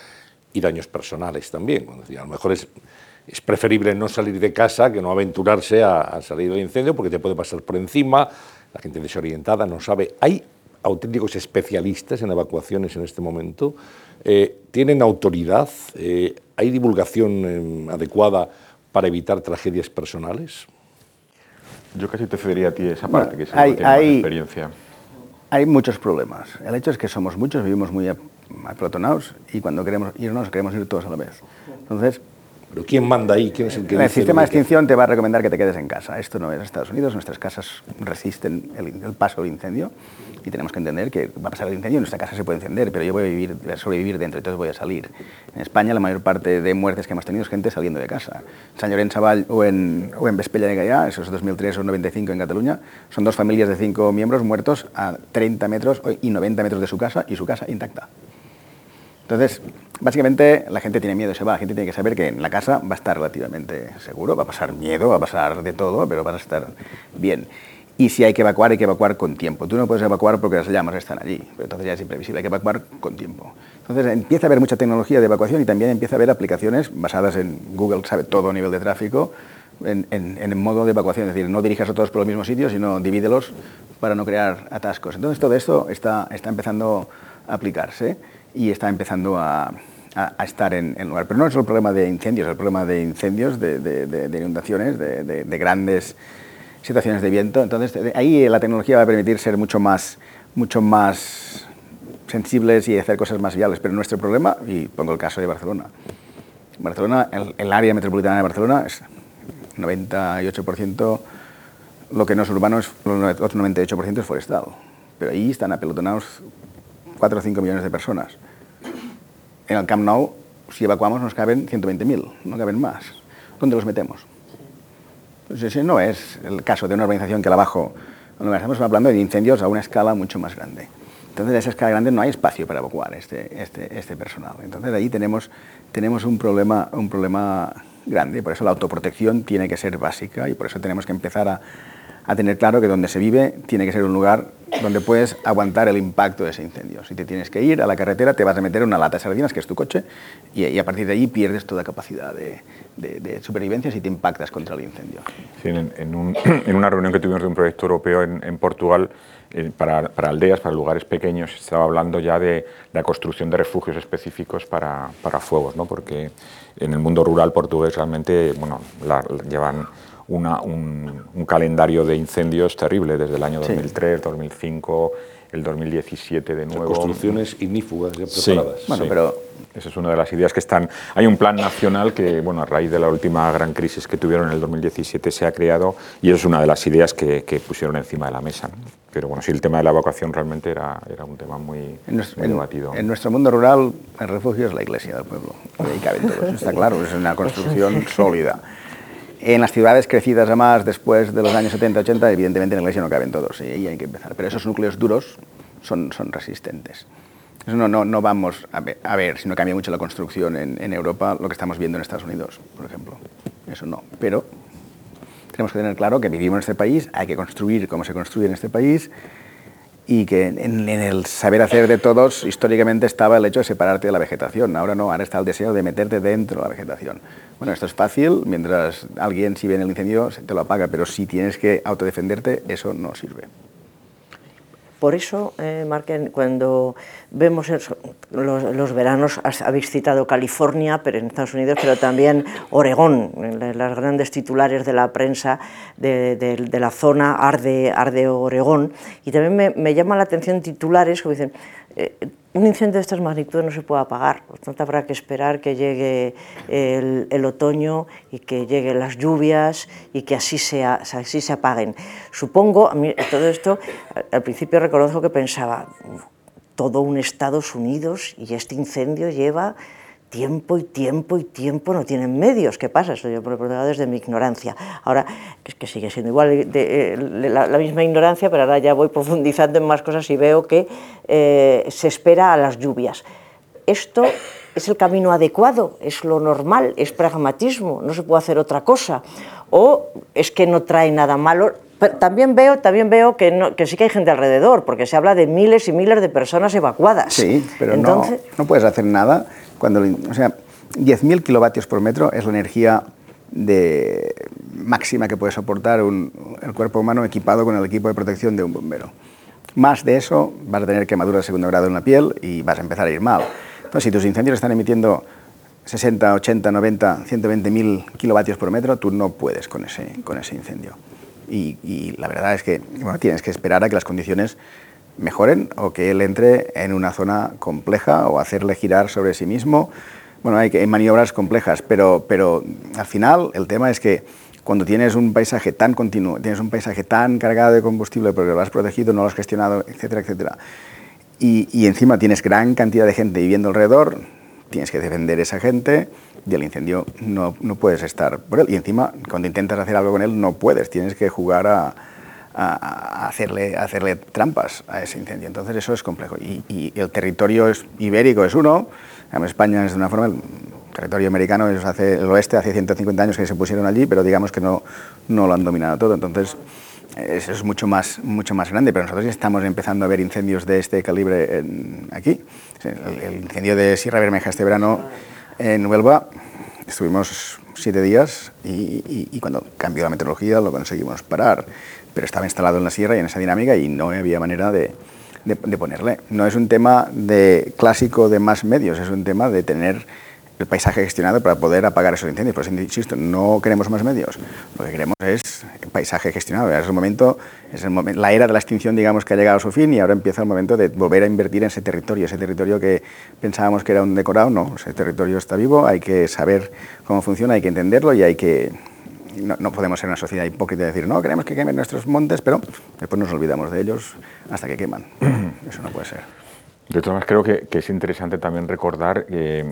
y daños personales también. a lo mejor es, es, preferible no salir de casa que no aventurarse a, salir del incendio porque te puede pasar por encima, la gente desorientada no sabe. ¿Hay auténticos especialistas en evacuaciones en este momento. Eh, ¿Tienen autoridad? Eh, ¿Hay divulgación em, adecuada para evitar tragedias personales? Yo casi te cedería a ti esa parte, que es hay, hay, experiencia. Hay muchos problemas. El hecho es que somos muchos, vivimos muy apelotonados y cuando queremos irnos queremos ir todos a la vez. Entonces, ¿Pero quién manda ahí? ¿Quién es el que El sistema de extinción te va a recomendar que te quedes en casa. Esto no es Estados Unidos, nuestras casas resisten el, paso del incendio y tenemos que entender que va a pasar el incendio, nuestra casa se puede encender, pero yo voy a, vivir, a sobrevivir dentro, entonces voy a salir. En España la mayor parte de muertes que hemos tenido es gente saliendo de casa. En Sant Llorenç Savall o en, o en Vespella de Gaià, eso es 2003 o 95 en Cataluña, son dos familias de cinco miembros muertos a 30 metros y 90 metros de su casa y su casa intacta. Entonces, básicamente la gente tiene miedo se va. La gente tiene que saber que en la casa va a estar relativamente seguro, va a pasar miedo, va a pasar de todo, pero va a estar bien. Y si hay que evacuar, hay que evacuar con tiempo. Tú no puedes evacuar porque las llamas están allí, pero entonces ya es imprevisible, hay que evacuar con tiempo. Entonces empieza a haber mucha tecnología de evacuación y también empieza a haber aplicaciones basadas en Google, sabe todo a nivel de tráfico, en, el modo de evacuación, es decir, no dirijas a todos por los mismos sitios, sino divídelos para no crear atascos. Entonces todo esto está empezando a aplicarse y está empezando a, estar en, el lugar. Pero no es el problema de incendios, es el problema de incendios, de, inundaciones, de, grandes situaciones de viento. Entonces, ahí la tecnología va a permitir ser mucho más, mucho más sensibles y hacer cosas más viables. Pero nuestro problema, y pongo el caso de Barcelona, Barcelona, el, área metropolitana de Barcelona es 98%, lo que no es urbano, es, el otro 98% es forestal. Pero ahí están apelotonados 4 o 5 millones de personas. En el Camp Nou, si evacuamos, nos caben 120.000, no caben más. ¿Dónde los metemos? Pues ese no es el caso de una organización que la bajo. Estamos hablando de incendios a una escala mucho más grande. Entonces, a esa escala grande no hay espacio para evacuar este, este, este personal. Entonces, ahí tenemos, tenemos un, problema, un problema grande. Por eso la autoprotección tiene que ser básica y por eso tenemos que empezar a, a tener claro que donde se vive tiene que ser un lugar donde puedes aguantar el impacto de ese incendio. Si te tienes que ir a la carretera, te vas a meter una lata de sardinas, que es tu coche, y, a partir de ahí pierdes toda capacidad de, supervivencia si te impactas contra el incendio. en, una reunión que tuvimos de un proyecto europeo en, Portugal, eh, para, aldeas, para lugares pequeños, estaba hablando ya de la construcción de refugios específicos para, fuegos, ¿no? porque en el mundo rural portugués realmente bueno, llevan un, calendario de incendios terrible desde el año 2003, 2005, el 2017 de nuevo. construcciones ignífugas ya preparadas. bueno, pero esa es una de las ideas que están. Hay un plan nacional que, bueno, a raíz de la última gran crisis que tuvieron en el 2017 se ha creado y es una de las ideas que, pusieron encima de la mesa. Pero bueno, sí, el tema de la evacuación realmente era, era un tema muy, debatido. En nuestro mundo rural, el refugio es la iglesia del pueblo. ahí caben todos, está claro, es una construcción sólida. En las ciudades crecidas a más después de los años 70-80, evidentemente en la iglesia no caben todos y ahí hay que empezar. Pero esos núcleos duros son, son resistentes. No, no, no vamos a ver, a ver, si no cambia mucho la construcción en, en, Europa, lo que estamos viendo en Estados Unidos, por ejemplo. Eso no. Pero tenemos que tener claro que vivimos en este país, hay que construir como se construye en este país y que en, el saber hacer de todos históricamente estaba el hecho de separarte de la vegetación. Ahora no, ahora está el deseo de meterte dentro de la vegetación. Bueno, esto es fácil, mientras alguien si ve el incendio te lo apaga, pero si tienes que autodefenderte, eso no sirve. Por eso, eh, Marquen, cuando vemos los, veranos, habéis citado California, pero en Estados Unidos, pero también Oregón, las grandes titulares de la prensa de, la zona arde, arde Oregón, y también me, llama la atención titulares que dicen, eh, un incendio de estas magnitudes no se puede apagar, por tanto habrá que esperar que llegue el, otoño y que lleguen las lluvias y que así, sea, así se apaguen. Supongo, a mí todo esto, al principio reconozco que pensaba, todo un Estados Unidos y este incendio lleva tiempo y tiempo y tiempo no tienen medios. ¿Qué pasa? Eso yo por desde mi ignorancia. Ahora, es que sigue siendo igual de, la, misma ignorancia, pero ahora ya voy profundizando en más cosas y veo que eh, se espera a las lluvias. Esto es el camino adecuado, es lo normal, es pragmatismo, no se puede hacer otra cosa. O es que no trae nada malo. también veo, también veo que, que sí que hay gente alrededor, porque se habla de miles y miles de personas evacuadas. Sí, pero no, no puedes hacer nada cuando, o sea, 10.000 kilovatios por metro es la energía máxima que puede soportar el cuerpo humano equipado con el equipo de protección de un bombero. más de eso, vas a tener quemadura de segundo grado en la piel y vas a empezar a ir mal. Entonces, si tus incendios están emitiendo 60, 80, 90, 120 mil kilovatios por metro, tú no puedes con ese, incendio. Y, la verdad es que tienes que esperar a que las condiciones mejoren o que él entre en una zona compleja o hacerle girar sobre sí mismo. Bueno, hay, hay maniobras complejas, pero, pero al final el tema es que cuando tienes un paisaje tan continuo, tienes un paisaje tan cargado de combustible porque lo has protegido, no lo has gestionado, etcétera, etcétera, y, y encima tienes gran cantidad de gente viviendo alrededor, tienes que defender a esa gente y el incendio no, no, puedes estar por él. Y encima, cuando intentas hacer algo con él, no puedes, tienes que jugar a, a, hacerle, hacerle trampas a ese incendio. Entonces eso es complejo. Y, el territorio ibérico es uno, España es de una forma, el territorio americano es hace, el oeste hace 150 años que se pusieron allí, pero digamos que no, no lo han dominado todo. Entonces eso es mucho más, mucho más grande, pero nosotros ya estamos empezando a ver incendios de este calibre en, aquí. El, incendio de Sierra Bermeja este verano en Huelva, estuvimos siete días y, y, cuando cambió la meteorología lo conseguimos parar, pero estaba instalado en la sierra y en esa dinámica y no había manera de, de, ponerle. No es un tema de clásico de más medios, es un tema de tener el paisaje gestionado para poder apagar esos incendios. Por eso insisto, no queremos más medios, lo que queremos es paisaje gestionado. Es el momento, es el momento, la era de la extinción, digamos, que ha llegado a su fin y ahora empieza el momento de volver a invertir en ese territorio, ese territorio que pensábamos que era un decorado, no, ese territorio está vivo, hay que saber cómo funciona, hay que entenderlo y hay que... No, no podemos ser una sociedad hipócrita y decir, no, queremos que quemen nuestros montes, pero después nos olvidamos de ellos hasta que queman. Eso no puede ser. De todas maneras, creo que, que es interesante también recordar eh,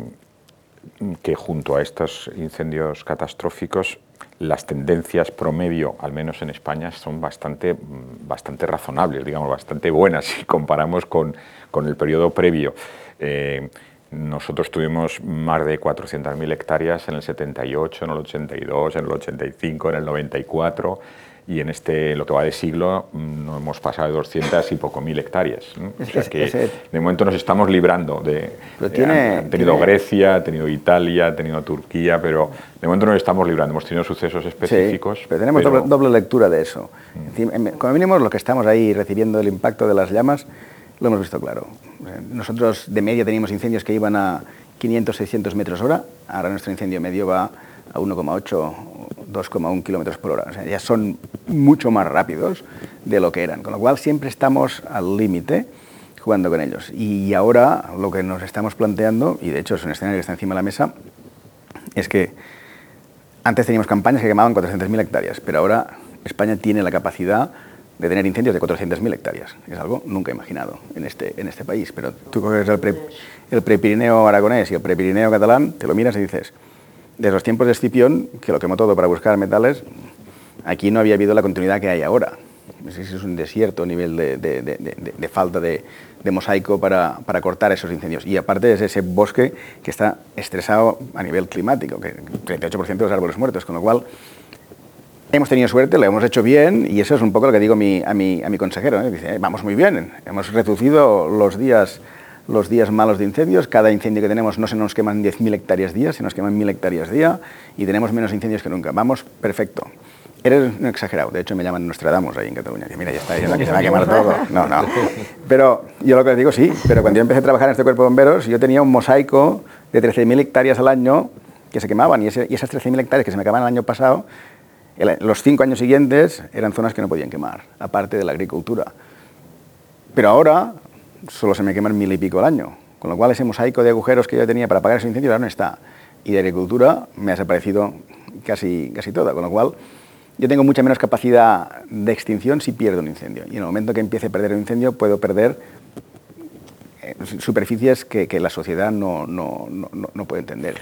que junto a estos incendios catastróficos las tendencias promedio, al menos en España, son bastante, bastante razonables, digamos, bastante buenas si comparamos con, con el periodo previo. Eh, nosotros tuvimos más de 400.000 hectáreas en el 78, en el 82, en el 85, en el 94 y en este, lo que va de siglo, no hemos pasado de 200 y poco mil hectáreas. ¿no? O sea que ese, de momento nos estamos librando de... Tiene, han tenido tiene... Grecia, ha tenido Italia, ha tenido Turquía, pero de momento nos estamos librando. Hemos tenido sucesos específicos. Sí, pero tenemos pero... Doble, doble, lectura de eso. Mm. Como mínimo, lo que estamos ahí recibiendo el impacto de las llamas, lo hemos visto claro. Nosotros de media teníamos incendios que iban a 500, 600 metros hora, ahora nuestro incendio medio va a 1,8 2,1 kilómetros por hora. O sea, ya son mucho más rápidos de lo que eran. Con lo cual siempre estamos al límite jugando con ellos. Y ahora lo que nos estamos planteando, y de hecho es un escenario que está encima de la mesa, es que antes teníamos campañas que quemaban 400.000 hectáreas, pero ahora España tiene la capacidad de tener incendios de 400.000 hectáreas. Es algo nunca imaginado en este, en este país. Pero tú coges el, pre, prepirineo aragonés y el prepirineo catalán, te lo miras y dices, desde los tiempos de Escipión, que lo quemó todo para buscar metales, aquí no había habido la continuidad que hay ahora. Es un desierto a nivel de, de, de, de falta de, mosaico para, para, cortar esos incendios. Y aparte es ese bosque que está estresado a nivel climático, que 38% de los árboles muertos, con lo cual hemos tenido suerte, lo hemos hecho bien y eso es un poco lo que digo a mi, a mi, a mi consejero. ¿eh? Dice, vamos muy bien, hemos reducido los días los días malos de incendios. Cada incendio que tenemos no se nos queman 10.000 hectáreas día, se nos queman 1.000 hectáreas día y tenemos menos incendios que nunca. Vamos, perfecto. Eres un exagerado. De hecho, me llaman Nostradamus ahí en Cataluña. Que mira, ya está, ya la que se va a quemar todo. No, no. Pero yo lo que les digo, sí. Pero cuando yo empecé a trabajar en este cuerpo de bomberos, yo tenía un mosaico de 13.000 hectáreas al año que se quemaban. Y, ese, y esas 13.000 hectáreas que se me quemaban el año pasado, los cinco años siguientes eran zonas que no podían quemar, aparte de la agricultura. Pero ahora, solo se me queman mil y pico al año. Con lo cual ese mosaico de agujeros que yo tenía para apagar ese incendio ahora no está. Y de agricultura me ha desaparecido casi, casi toda. Con lo cual yo tengo mucha menos capacidad de extinción si pierdo un incendio. Y en el momento que empiece a perder un incendio puedo perder superficies que, que, la sociedad no, no, no, no puede entender.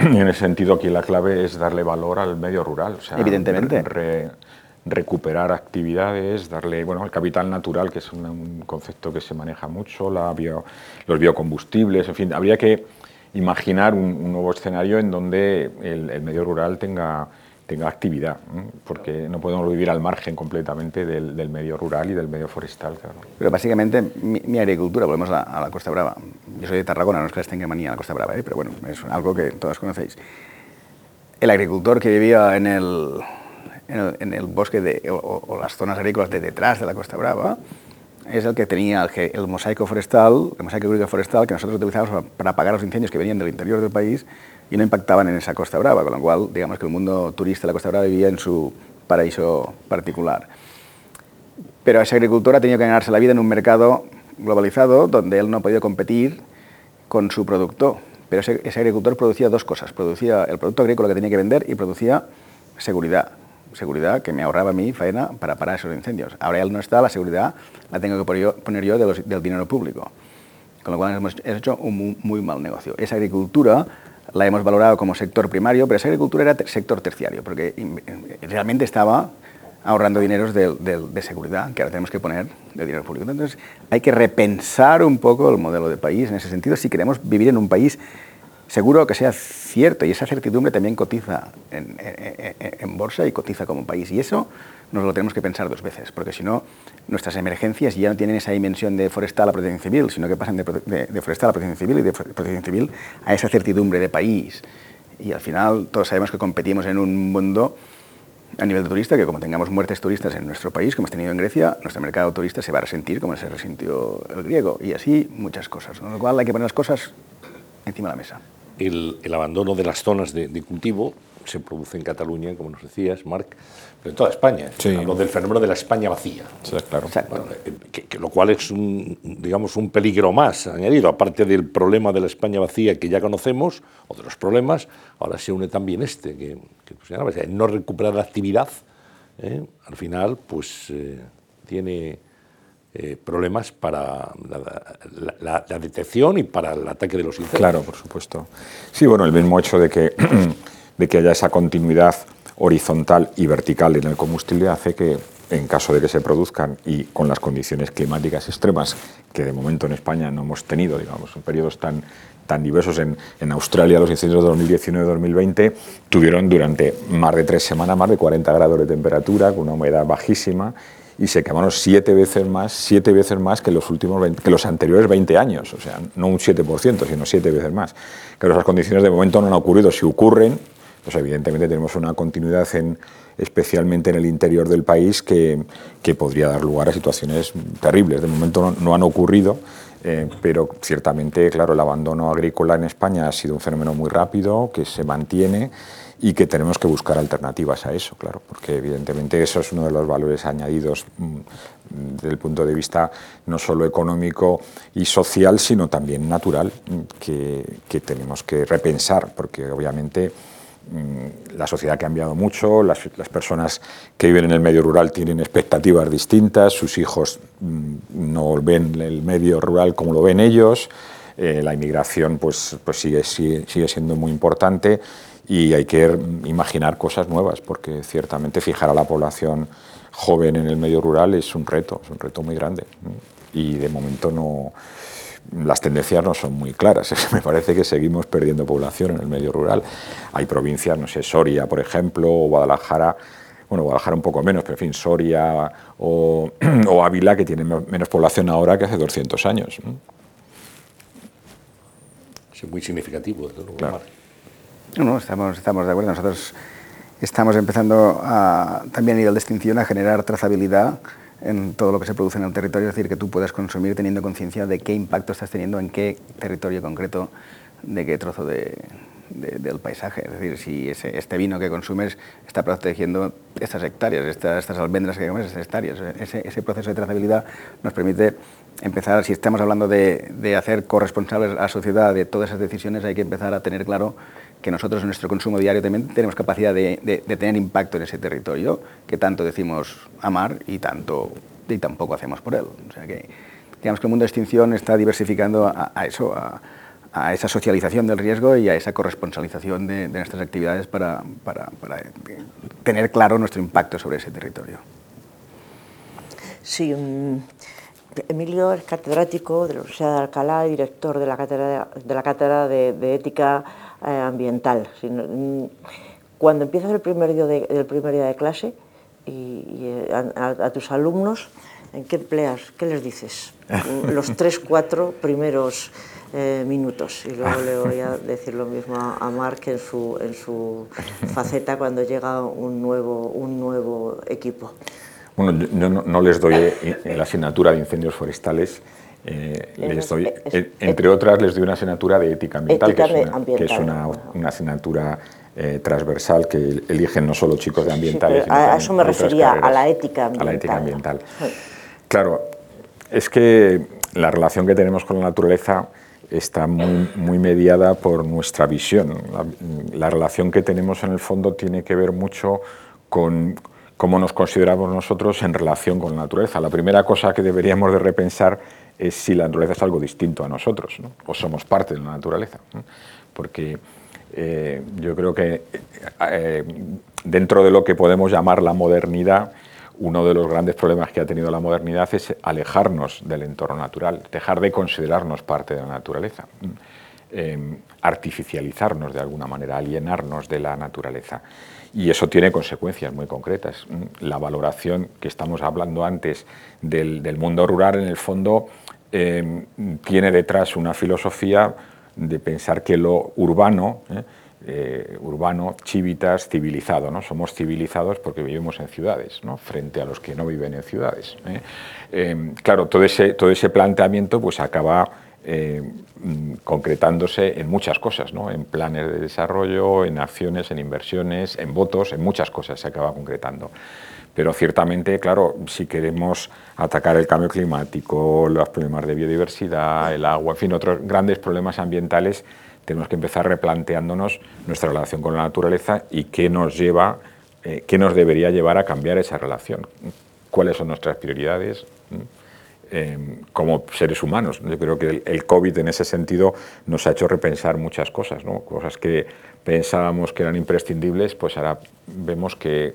Y en ese sentido aquí la clave es darle valor al medio rural. O sea, Evidentemente. Re, recuperar actividades, darle bueno, el capital natural, que es un, un concepto que se maneja mucho, la bio, los biocombustibles, en fin, habría que imaginar un, un nuevo escenario en donde el, el medio rural tenga, tenga actividad, ¿eh? porque no podemos vivir al margen completamente del, del, medio rural y del medio forestal. Claro. Pero básicamente mi, agricultura, volvemos a, la Costa Brava. Yo soy de Tarragona, no es que les tenga manía a la Costa Brava, ¿eh? pero bueno, es algo que todos conocéis. El agricultor que vivía en el, en el, bosque o, las zonas agrícolas de detrás de la Costa Brava, es el que tenía el, el mosaico forestal, el mosaico forestal que nosotros utilizábamos para apagar los incendios que venían del interior del país y no impactaban en esa Costa Brava, con lo cual, digamos que el mundo turista de la Costa Brava vivía en su paraíso particular. Pero ese agricultor ha tenido que ganarse la vida en un mercado globalizado donde él no ha podido competir con su producto. Pero ese, ese agricultor producía dos cosas, producía el producto agrícola que tenía que vender y producía seguridad seguridad que me ahorraba mí faena para parar esos incendios. Ahora él no está, la seguridad la tengo que poner yo, del dinero público. Con lo cual hemos hecho un muy, mal negocio. Esa agricultura la hemos valorado como sector primario, pero esa agricultura era sector terciario, porque realmente estaba ahorrando dineros de, seguridad, que ahora tenemos que poner de dinero público. Entonces hay que repensar un poco el modelo de país en ese sentido si queremos vivir en un país seguro que sea cierto y esa certidumbre también cotiza en, bolsa y cotiza como país. Y eso nos lo tenemos que pensar dos veces, porque si no, nuestras emergencias ya no tienen esa dimensión de forestal a protección civil, sino que pasan de, forestal a protección civil y de protección civil a esa certidumbre de país. Y al final todos sabemos que competimos en un mundo a nivel de turista, que como tengamos muertes turistas en nuestro país, como hemos tenido en Grecia, nuestro mercado turista se va a resentir como se resintió el griego. Y así muchas cosas. Con lo cual hay que poner las cosas encima de la mesa el, abandono de las zonas de, cultivo se produce en Cataluña, como nos decías, Marc, en toda España. Sí. Hablo del fenómeno de la España vacía. Sí, claro. Que, lo cual es un, digamos, un peligro más añadido, aparte del problema de la España vacía que ya conocemos, o de los problemas, ahora se une también este, que, que no recuperar la actividad, ¿eh? al final, pues eh, tiene eh, problemas para la, detección y para el ataque de los incendios. Claro, por supuesto. Sí, bueno, el mismo hecho de que, de que haya esa continuidad horizontal y vertical en el combustible hace que en caso de que se produzcan y con las condiciones climáticas extremas que de momento en España no hemos tenido, digamos, en periodos tan, tan diversos. En, en Australia los incendios de 2019-2020 tuvieron durante más de tres semanas más de 40 grados de temperatura, con una humedad bajísima y se quemaron siete veces más, siete veces más que los últimos que los anteriores 20 años, o sea, no un 7%, sino siete veces más. Que esas condiciones de momento no han ocurrido. Si ocurren, pues evidentemente tenemos una continuidad en, especialmente en el interior del país que, que podría dar lugar a situaciones terribles. De momento no, han ocurrido. Eh, pero ciertamente, claro, el abandono agrícola en España ha sido un fenómeno muy rápido, que se mantiene y que tenemos que buscar alternativas a eso, claro, porque evidentemente eso es uno de los valores añadidos mm, desde el punto de vista no solo económico y social, sino también natural, mm, que, tenemos que repensar, porque obviamente la sociedad ha cambiado mucho, las, personas que viven en el medio rural tienen expectativas distintas, sus hijos no ven el medio rural como lo ven ellos, eh, la inmigración pues, pues sigue, sigue, sigue siendo muy importante y hay que imaginar cosas nuevas, porque ciertamente fijar a la población joven en el medio rural es un reto, es un reto muy grande. Y de momento no, las tendencias no son muy claras. Me parece que seguimos perdiendo población en el medio rural. Hay provincias, no sé, Soria, por ejemplo, o Guadalajara, bueno, Guadalajara un poco menos, pero en fin, Soria o, o Ávila, que tienen menos población ahora que hace 200 años. Es muy significativo, desde luego. No, estamos, estamos de acuerdo. Nosotros estamos empezando a, también a nivel de extinción a generar trazabilidad en todo lo que se produce en el territorio, es decir, que tú puedas consumir teniendo conciencia de qué impacto estás teniendo en qué territorio concreto, de qué trozo de, del paisaje. Es decir, si ese, este vino que consumes está protegiendo estas hectáreas, estas, estas almendras que comes, estas hectáreas. Ese, proceso de trazabilidad nos permite empezar, si estamos hablando de, de hacer corresponsables a la sociedad de todas esas decisiones, hay que empezar a tener claro que nosotros en nuestro consumo diario también tenemos capacidad de, tener impacto en ese territorio que tanto decimos amar y tanto y tampoco hacemos por él. O sea que digamos que el mundo de extinción está diversificando a, eso, a, esa socialización del riesgo y a esa corresponsalización de, nuestras actividades para, para, tener claro nuestro impacto sobre ese territorio. Sí, Emilio es catedrático de la Universidad de Alcalá director de la cátedra de, la cátedra de Ética eh, ambiental. Mm, cuando empiezas el primer día de, el primer día de clase y, eh, a, tus alumnos, ¿en qué empleas? ¿Qué les dices? Los tres, cuatro primeros eh, minutos. Y luego le voy a decir lo mismo a, Mark en su, en su faceta cuando llega un nuevo, un nuevo equipo. Bueno, yo no, les doy la asignatura de incendios forestales. Eh, les doy, entre otras, les doy una asignatura de ética ambiental, que es una, asignatura eh, transversal que eligen no solo chicos de ambientales. a eso me refería, a la ética ambiental. A la ética ambiental. Claro, es que la relación que tenemos con la naturaleza está muy, muy mediada por nuestra visión. La, relación que tenemos en el fondo tiene que ver mucho con cómo nos consideramos nosotros en relación con la naturaleza. La primera cosa que deberíamos de repensar es si la naturaleza es algo distinto a nosotros, o somos parte de la naturaleza. Porque eh, yo creo que eh, dentro de lo que podemos llamar la modernidad, uno de los grandes problemas que ha tenido la modernidad es alejarnos del entorno natural, dejar de considerarnos parte de la naturaleza, em, artificializarnos de alguna manera, alienarnos de la naturaleza. Y eso tiene consecuencias muy concretas. La valoración que estamos hablando antes del, mundo rural, en el fondo, em, tiene detrás una filosofía de pensar que lo urbano, ¿eh? Eh, urbano, chivitas, civilizado. ¿no? Somos civilizados porque vivimos en ciudades, frente a los que no viven en ciudades. ¿eh? Em, claro, todo ese, todo ese planteamiento pues, acaba mm, concretándose en muchas cosas, ¿no? en planes de desarrollo, en acciones, en inversiones, en votos, en muchas cosas se acaba concretando. Pero ciertamente, claro, si queremos atacar el cambio climático, los problemas de biodiversidad, el agua, en fin, otros grandes problemas ambientales, tenemos que empezar replanteándonos nuestra relación con la naturaleza y qué nos lleva, eh, qué nos debería llevar a cambiar esa relación, cuáles son nuestras prioridades em, como seres humanos. Yo creo que el, COVID en ese sentido nos ha hecho repensar muchas cosas, cosas que pensábamos que eran imprescindibles, pues ahora vemos que,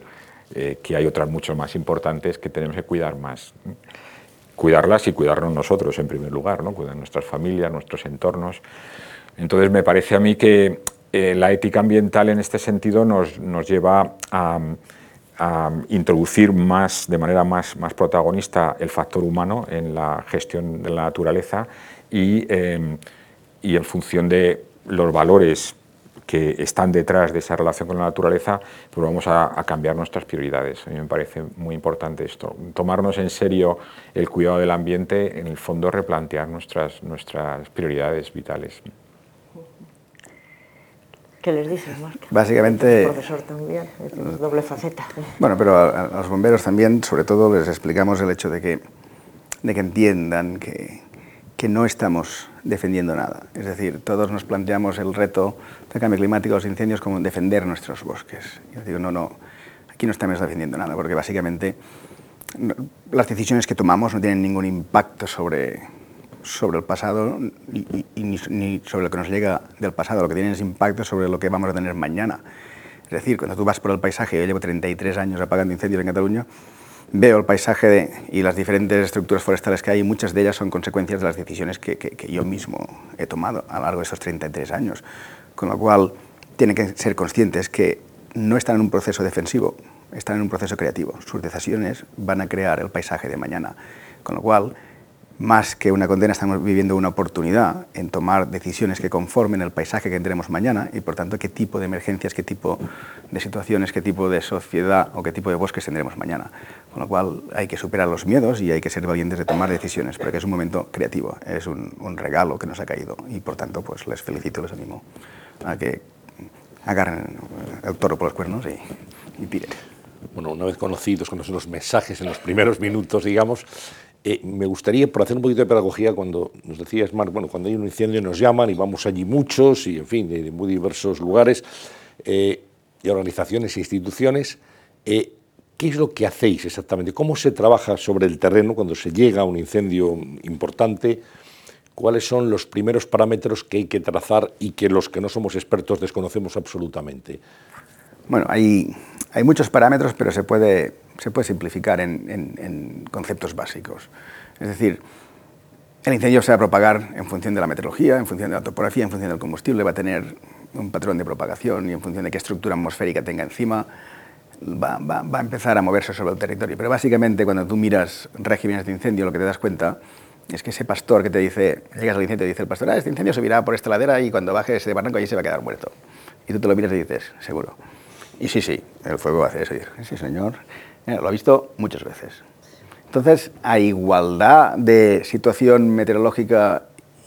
eh, que hay otras mucho más importantes que tenemos que cuidar más cuidarlas y cuidarnos nosotros en primer lugar, ¿no? cuidar nuestras familias, nuestros entornos. Entonces me parece a mí que eh, la ética ambiental en este sentido nos, lleva a, introducir más, de manera más, más, protagonista el factor humano en la gestión de la naturaleza y, em, y en función de los valores que están detrás de esa relación con la naturaleza, pues vamos a, cambiar nuestras prioridades. A mí me parece muy importante esto. Tomarnos en serio el cuidado del ambiente, en el fondo replantear nuestras, nuestras prioridades vitales. ¿Qué les dices, Marc? Básicamente... profesor también, doble faceta. Bueno, pero a, los bomberos también, sobre todo, les explicamos el hecho de que, de que entiendan que, que no estamos defendiendo nada. Es decir, todos nos planteamos el reto del cambio climático, los incendios, como defender nuestros bosques. Digo, no, no, aquí no estamos defendiendo nada, porque básicamente las decisiones que tomamos no tienen ningún impacto sobre, sobre el pasado y, ni, sobre lo que nos llega del pasado, lo que tiene es impacto sobre lo que vamos a tener mañana. Es decir, cuando tú vas por el paisaje, yo llevo 33 años apagando incendios en Cataluña, veo el paisaje y las diferentes estructuras forestales que hay, muchas de ellas son consecuencias de las decisiones que, que, yo mismo he tomado a lo largo de esos 33 años. Con lo cual, tienen que ser conscientes que no están en un proceso defensivo, están en un proceso creativo. Sus decisiones van a crear el paisaje de mañana. Con lo cual, más que una condena, estamos viviendo una oportunidad en tomar decisiones que conformen el paisaje que tendremos mañana y, por tanto, qué tipo de emergencias, qué tipo de situaciones, qué tipo de sociedad o qué tipo de bosques tendremos mañana. Con lo cual, hay que superar los miedos y hay que ser valientes de tomar decisiones, porque es un momento creativo, es un, regalo que nos ha caído y, por tanto, pues les felicito, les animo a que agarren el toro por los cuernos y, y tiren. Bueno, una vez conocidos con los mensajes en los primeros minutos, digamos, eh, me gustaría, por hacer un poquito de pedagogía, cuando nos decías, Marc, bueno, cuando hay un incendio nos llaman y vamos allí muchos, y en fin, de, muy diversos lugares, eh, y organizaciones e instituciones, eh, ¿qué es lo que hacéis exactamente? ¿Cómo se trabaja sobre el terreno cuando se llega a un incendio importante? ¿Cuáles son los primeros parámetros que hay que trazar y que los que no somos expertos desconocemos absolutamente? Bueno, hay, muchos parámetros, pero se puede simplificar en, conceptos básicos. Es decir, el incendio se va a propagar en función de la meteorología, en función de la topografía, en función del combustible, va a tener un patrón de propagación y en función de qué estructura atmosférica tenga encima, va, a empezar a moverse sobre el territorio. Pero básicamente cuando tú miras regímenes de incendio, lo que te das cuenta es que ese pastor que te dice, llegas al incendio y dice el pastor, ah, este incendio subirá por esta ladera y cuando baje ese barranco allí se va a quedar muerto. Y tú te lo miras y dices, seguro. Y sí, sí, el fuego hace eso. Sí, señor, lo ha visto muchas veces. Entonces, a igualdad de situación meteorológica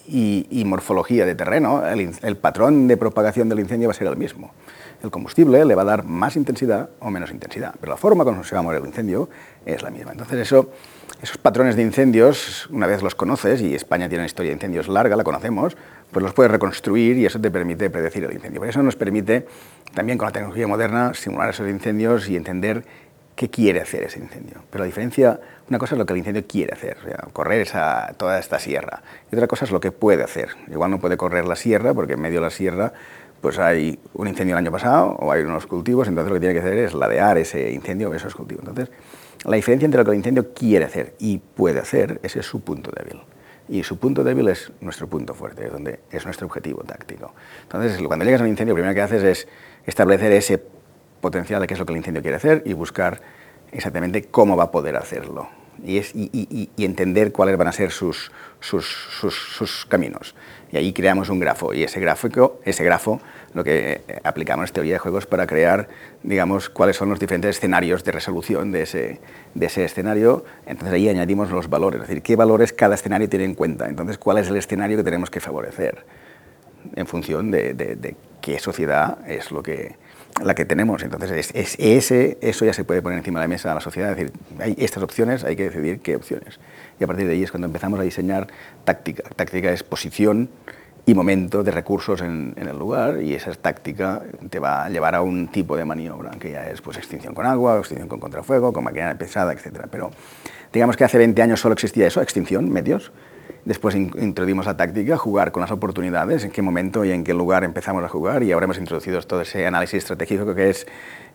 y, morfología de terreno, el, patrón de propagación del incendio va a ser el mismo. El combustible le va a dar más intensidad o menos intensidad, pero la forma como se va a mover el incendio es la misma. Entonces, eso, esos patrones de incendios, una vez los conoces, y España tiene una historia de incendios larga, la conocemos, pues los puedes reconstruir y eso te permite predecir el incendio. Por eso nos permite también con la tecnología moderna simular esos incendios y entender qué quiere hacer ese incendio. Pero la diferencia, una cosa es lo que el incendio quiere hacer, correr esa, toda esta sierra, y otra cosa es lo que puede hacer. Igual no puede correr la sierra, porque en medio de la sierra pues hay un incendio el año pasado o hay unos cultivos, entonces lo que tiene que hacer es ladear ese incendio o esos cultivos. Entonces, la diferencia entre lo que el incendio quiere hacer y puede hacer, ese es su punto débil. Y su punto débil es nuestro punto fuerte, es donde es nuestro objetivo táctico. Entonces, cuando llegas a un incendio, lo primero que haces es establecer ese potencial de qué es lo que el incendio quiere hacer y buscar exactamente cómo va a poder hacerlo. Y, entender cuáles van a ser sus, sus, sus, caminos. Y ahí creamos un grafo. Y ese, ese grafo lo que aplicamos es teoría de juegos para crear, digamos, cuáles son los diferentes escenarios de resolución de ese, de ese escenario. Entonces ahí añadimos los valores, es decir, qué valores cada escenario tiene en cuenta. Entonces, cuál es el escenario que tenemos que favorecer en función de qué sociedad es lo que, la que tenemos. Entonces, es, ese, eso ya se puede poner encima de la mesa a la sociedad, es decir, hay estas opciones, hay que decidir qué opciones. Y a partir de ahí es cuando empezamos a diseñar táctica. Táctica es posición y momento de recursos en, el lugar y esa táctica te va a llevar a un tipo de maniobra, que ya es pues, extinción con agua, extinción con contrafuego, con maquinaria pesada, etc. Pero digamos que hace 20 años solo existía eso, extinción, medios, Después introducimos la táctica, jugar con las oportunidades, en qué momento y en qué lugar empezamos a jugar y ahora hemos introducido todo ese análisis estratégico que es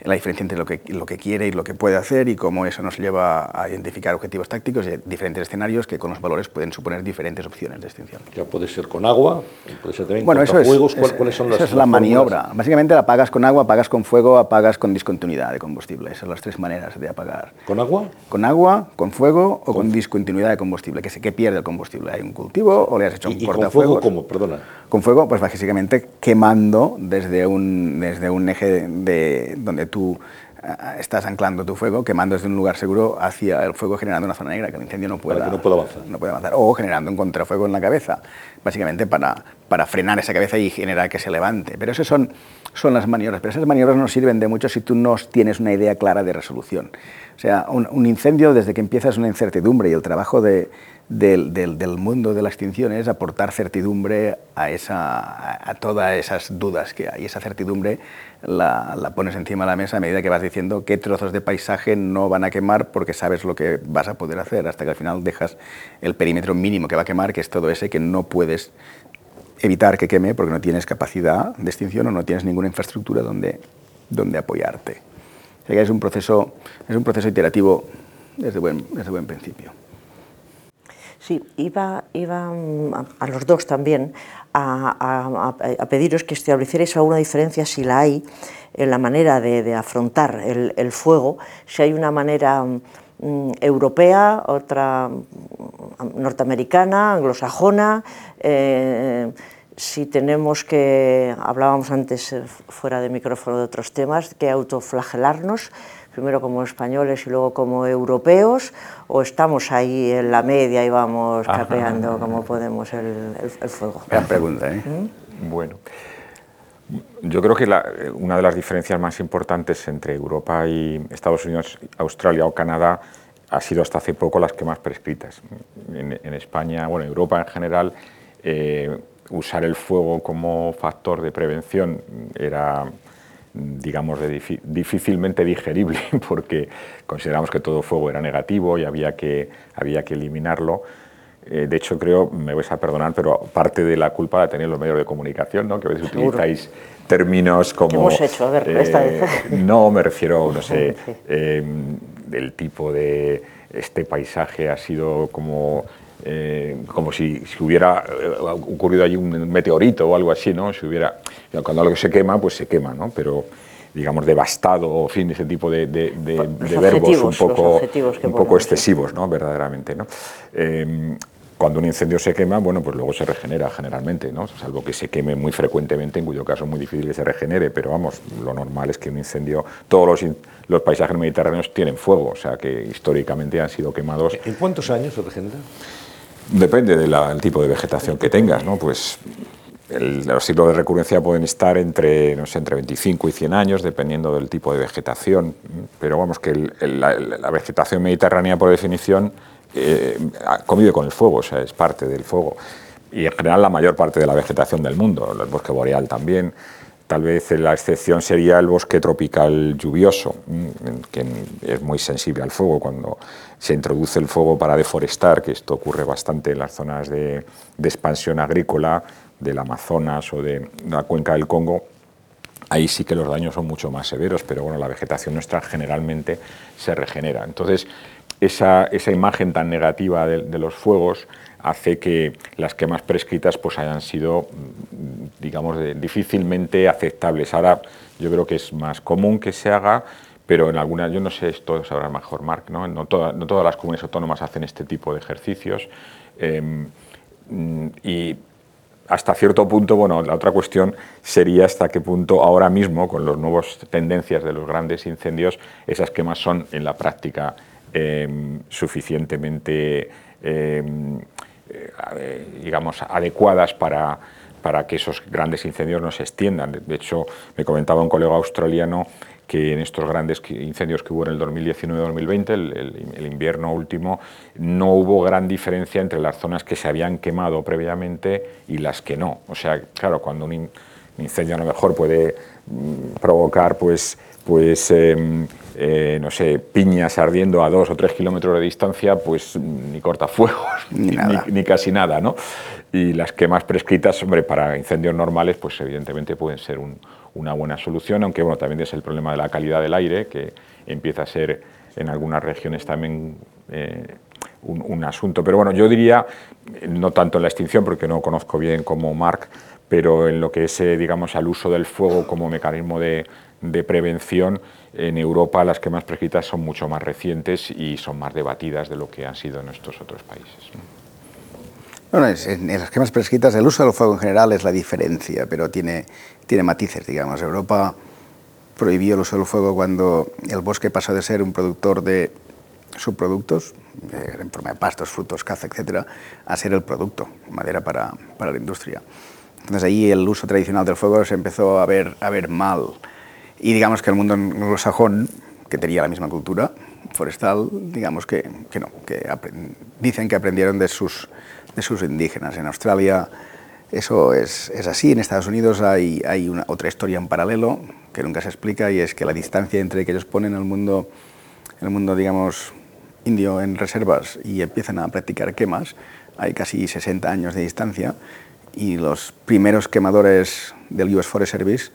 la diferencia entre lo que, lo que quiere y lo que puede hacer y cómo eso nos lleva a identificar objetivos tácticos y diferentes escenarios que con los valores pueden suponer diferentes opciones de extinción. Ya puede ser con agua, puede ser también bueno, con eso fuegos. Es, ¿Cuáles son esa es la maniobra. Básicamente la apagas con agua, apagas con fuego, apagas con discontinuidad de combustible. Esas son las tres maneras de apagar. ¿Con agua? Con agua, con fuego o con, discontinuidad de combustible, que se que pierde el combustible. Hay un cultivo o le has hecho un ¿Y, con fuego cómo? Perdona. Con fuego, pues básicamente quemando desde un, desde un eje de, donde tú estás anclando tu fuego, quemando desde un lugar seguro hacia el fuego, generando una zona negra que el incendio no pueda, no pueda avanzar. No puede avanzar. O generando un contrafuego en la cabeza, básicamente para, para frenar esa cabeza y generar que se levante. Pero esas son, son las maniobras. Pero esas maniobras no sirven de mucho si tú no tienes una idea clara de resolución. O sea, un, incendio, desde que empieza, es una incertidumbre y el trabajo de, del, mundo de la extinción es aportar certidumbre a, esa, a, todas esas dudas que hay. Esa certidumbre la, pones encima de la mesa a medida que vas diciendo qué trozos de paisaje no van a quemar porque sabes lo que vas a poder hacer, hasta que al final dejas el perímetro mínimo que va a quemar, que es todo ese que no puedes evitar que queme porque no tienes capacidad de extinción o no tienes ninguna infraestructura donde, donde apoyarte. Es un proceso, es un proceso iterativo desde buen, desde buen principio. Sí, iba, iba mm, a, los dos también a, pediros que establecierais alguna diferencia, si la hay, en la manera de, afrontar el, fuego, si hay una manera mm, europea, otra mm, norteamericana, anglosajona, eh, si tenemos que, hablábamos antes eh, fuera de micrófono de otros temas, que autoflagelarnos, primero como españoles y luego como europeos, o estamos ahí en la media y vamos capeando como podemos el, fuego? Gran pregunta, ¿eh? ¿Mm? Bueno. Yo creo que una de las diferencias más importantes entre Europa y Estados Unidos, Australia o Canadá ha sido hasta hace poco las que más prescritas. En, España, bueno, Europa en general, eh, usar el fuego como factor de prevención era digamos, difícilmente digerible, porque consideramos que todo fuego era negativo y había que, había que eliminarlo. Eh, de hecho, creo, me vais a perdonar, pero parte de la culpa la tenéis los medios de comunicación, ¿no? que a veces utilizáis términos como... ¿Qué hemos hecho? A ver, esta vez. Eh, no, me refiero, no sé, eh, del tipo de este paisaje ha sido como eh, como si, hubiera eh, ocurrido allí un meteorito o algo así, ¿no? Si hubiera, cuando algo se quema, pues se quema, ¿no? Pero digamos devastado, o fin, ese tipo de, verbos un poco, un poco excesivos, ¿no? Verdaderamente, ¿no? Eh, cuando un incendio se quema, bueno, pues luego se regenera generalmente, ¿no? salvo que se queme muy frecuentemente, en cuyo caso es muy difícil que se regenere, pero vamos, lo normal es que un incendio, todos los, los paisajes mediterráneos tienen fuego, o sea que históricamente han sido quemados. ¿En cuántos años se regenera? Depende del tipo de vegetación que tengas, ¿no? Pues los ciclos de recurrencia pueden estar entre, no sé, entre 25 y 100 años, dependiendo del tipo de vegetación. Pero vamos, que la, vegetación mediterránea, por definición, eh, convive con el fuego, o sea, es parte del fuego. Y en general la mayor parte de la vegetación del mundo, el bosque boreal también. Tal vez la excepción sería el bosque tropical lluvioso, que es muy sensible al fuego. Cuando se introduce el fuego para deforestar, que esto ocurre bastante en las zonas de expansión agrícola, del Amazonas o de la cuenca del Congo, ahí sí que los daños son mucho más severos, pero bueno, la vegetación nuestra generalmente se regenera. Entonces, esa, esa imagen tan negativa de, los fuegos hace que las quemas prescritas pues hayan sido, digamos, difícilmente aceptables. Ahora yo creo que es más común que se haga, pero en algunas, yo no sé, esto sabrá mejor Marc, ¿no? No, no todas las comunidades autónomas hacen este tipo de ejercicios. Em, y hasta cierto punto, bueno, la otra cuestión sería hasta qué punto ahora mismo, con las nuevas tendencias de los grandes incendios, esas quemas son en la práctica em, suficientemente, em, eh, digamos, adecuadas para, para que esos grandes incendios no se extiendan. De hecho, me comentaba un colega australiano que en estos grandes incendios que hubo en el 2019-2020, el, invierno último, no hubo gran diferencia entre las zonas que se habían quemado previamente y las que no. O sea, claro, cuando un, incendio a lo mejor puede mm, provocar, pues, pues em, eh, no sé, piñas ardiendo a dos o tres kilómetros de distancia, pues ni cortafuegos, ni, ni, casi nada, ¿no? Y las quemas prescritas, hombre, para incendios normales, pues evidentemente pueden ser un, una buena solución, aunque bueno, también es el problema de la calidad del aire, que empieza a ser en algunas regiones también eh, un, asunto. Pero bueno, yo diría, no tanto en la extinción, porque no conozco bien como Marc, pero en lo que es, eh, digamos, al uso del fuego como mecanismo de, de prevención, en Europa las quemas prescritas son mucho más recientes y son más debatidas de lo que han sido en estos otros países. Bueno, en las quemas prescritas el uso del fuego en general es la diferencia, pero tiene, tiene matices, digamos. Europa prohibió el uso del fuego cuando el bosque pasó de ser un productor de subproductos, en forma de pastos, frutos, caza, etcétera, a ser el producto, madera para, para, la industria. Entonces ahí el uso tradicional del fuego se empezó a ver, a ver mal. Y digamos que el mundo anglosajón, que tenía la misma cultura forestal, digamos que, que no, que dicen que aprendieron de sus de sus indígenas. En Australia eso es, es así, en Estados Unidos hay, hay una, otra historia en paralelo que nunca se explica y es que la distancia entre que ellos ponen el mundo, el mundo digamos, indio en reservas y empiezan a practicar quemas, hay casi 60 años de distancia y los primeros quemadores del US Forest Service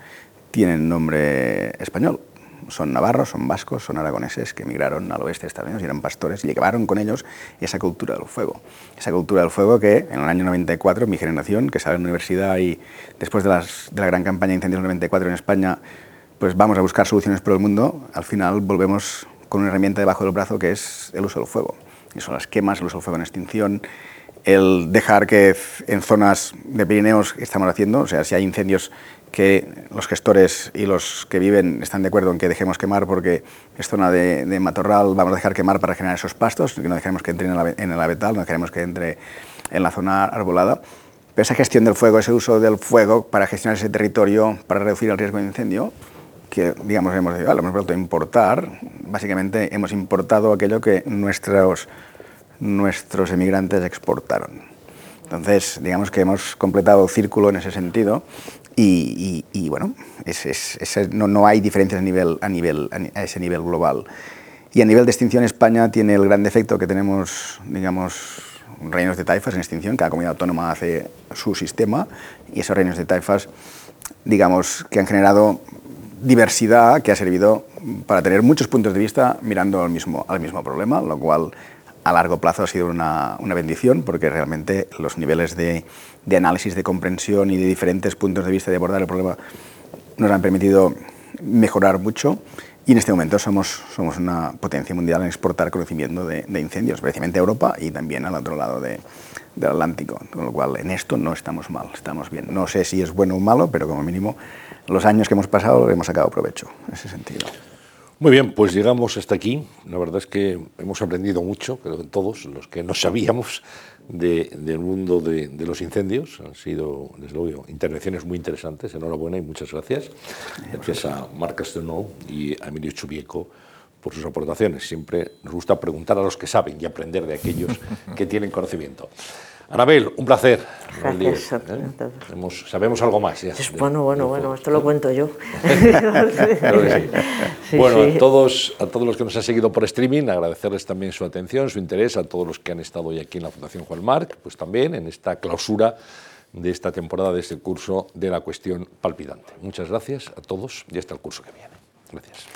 tienen nombre español son navarros, son vascos, son aragoneses que emigraron al oeste de Estados Unidos y eran pastores y llevaron con ellos esa cultura del fuego. Esa cultura del fuego que en el año 94, mi generación, que sale de la universidad y después de, de la gran campaña de incendios del 94 en España, pues vamos a buscar soluciones por el mundo, al final volvemos con una herramienta debajo del brazo que es el uso del fuego. Y son las quemas, el uso del fuego en extinción, el dejar que en zonas de Pirineos estamos haciendo, o sea, si hay incendios que los gestores y los que viven están de acuerdo en que dejemos quemar porque es zona de, matorral, vamos a dejar quemar para generar esos pastos, que no dejemos que entre en el abetal, no queremos que entre en la zona arbolada. Pero esa gestión del fuego, ese uso del fuego para gestionar ese territorio, para reducir el riesgo de incendio, que digamos hemos, ah, lo hemos vuelto a importar, básicamente hemos importado aquello que nuestros, nuestros emigrantes exportaron. Entonces, digamos que hemos completado el círculo en ese sentido y, bueno, no, no, hay diferencias a, nivel, a, nivel, a ese nivel global. Y a nivel de extinción, España tiene el gran defecto que tenemos, digamos, reinos de taifas en extinción, cada comunidad autónoma hace su sistema y esos reinos de taifas, digamos, que han generado diversidad que ha servido para tener muchos puntos de vista mirando al mismo, al mismo problema, lo cual a largo plazo ha sido una, una bendición porque realmente los niveles de, de, análisis, de comprensión y de diferentes puntos de vista de abordar el problema nos han permitido mejorar mucho Y en este momento somos, somos una potencia mundial en exportar conocimiento de, incendios, especialmente a Europa y también al otro lado de, del Atlántico. Con lo cual, en esto no estamos mal, estamos bien. No sé si es bueno o malo, pero como mínimo los años que hemos pasado hemos sacado provecho en ese sentido. Muy bien, pues llegamos hasta aquí. La verdad es que hemos aprendido mucho, creo que todos los que no sabíamos de, del mundo de, los incendios. Han sido, desde luego, intervenciones muy interesantes. Enhorabuena y muchas gracias. Gracias a Marc Castelnau y a Emilio Chubieco por sus aportaciones. Siempre nos gusta preguntar a los que saben y aprender de aquellos que tienen conocimiento. Anabel, un placer. Gracias a, ¿eh? Sabemos, sabemos, algo más. Ya, bueno, bueno, bueno, esto lo cuento yo. claro que sí. Sí, bueno, sí. A, todos, a todos los que nos han seguido por streaming, agradecerles también su atención, su interés, a todos los que han estado hoy aquí en la Fundación Juan Marc, pues también en esta clausura de esta temporada, de este curso de la cuestión palpitante. Muchas gracias a todos y hasta el curso que viene. Gracias.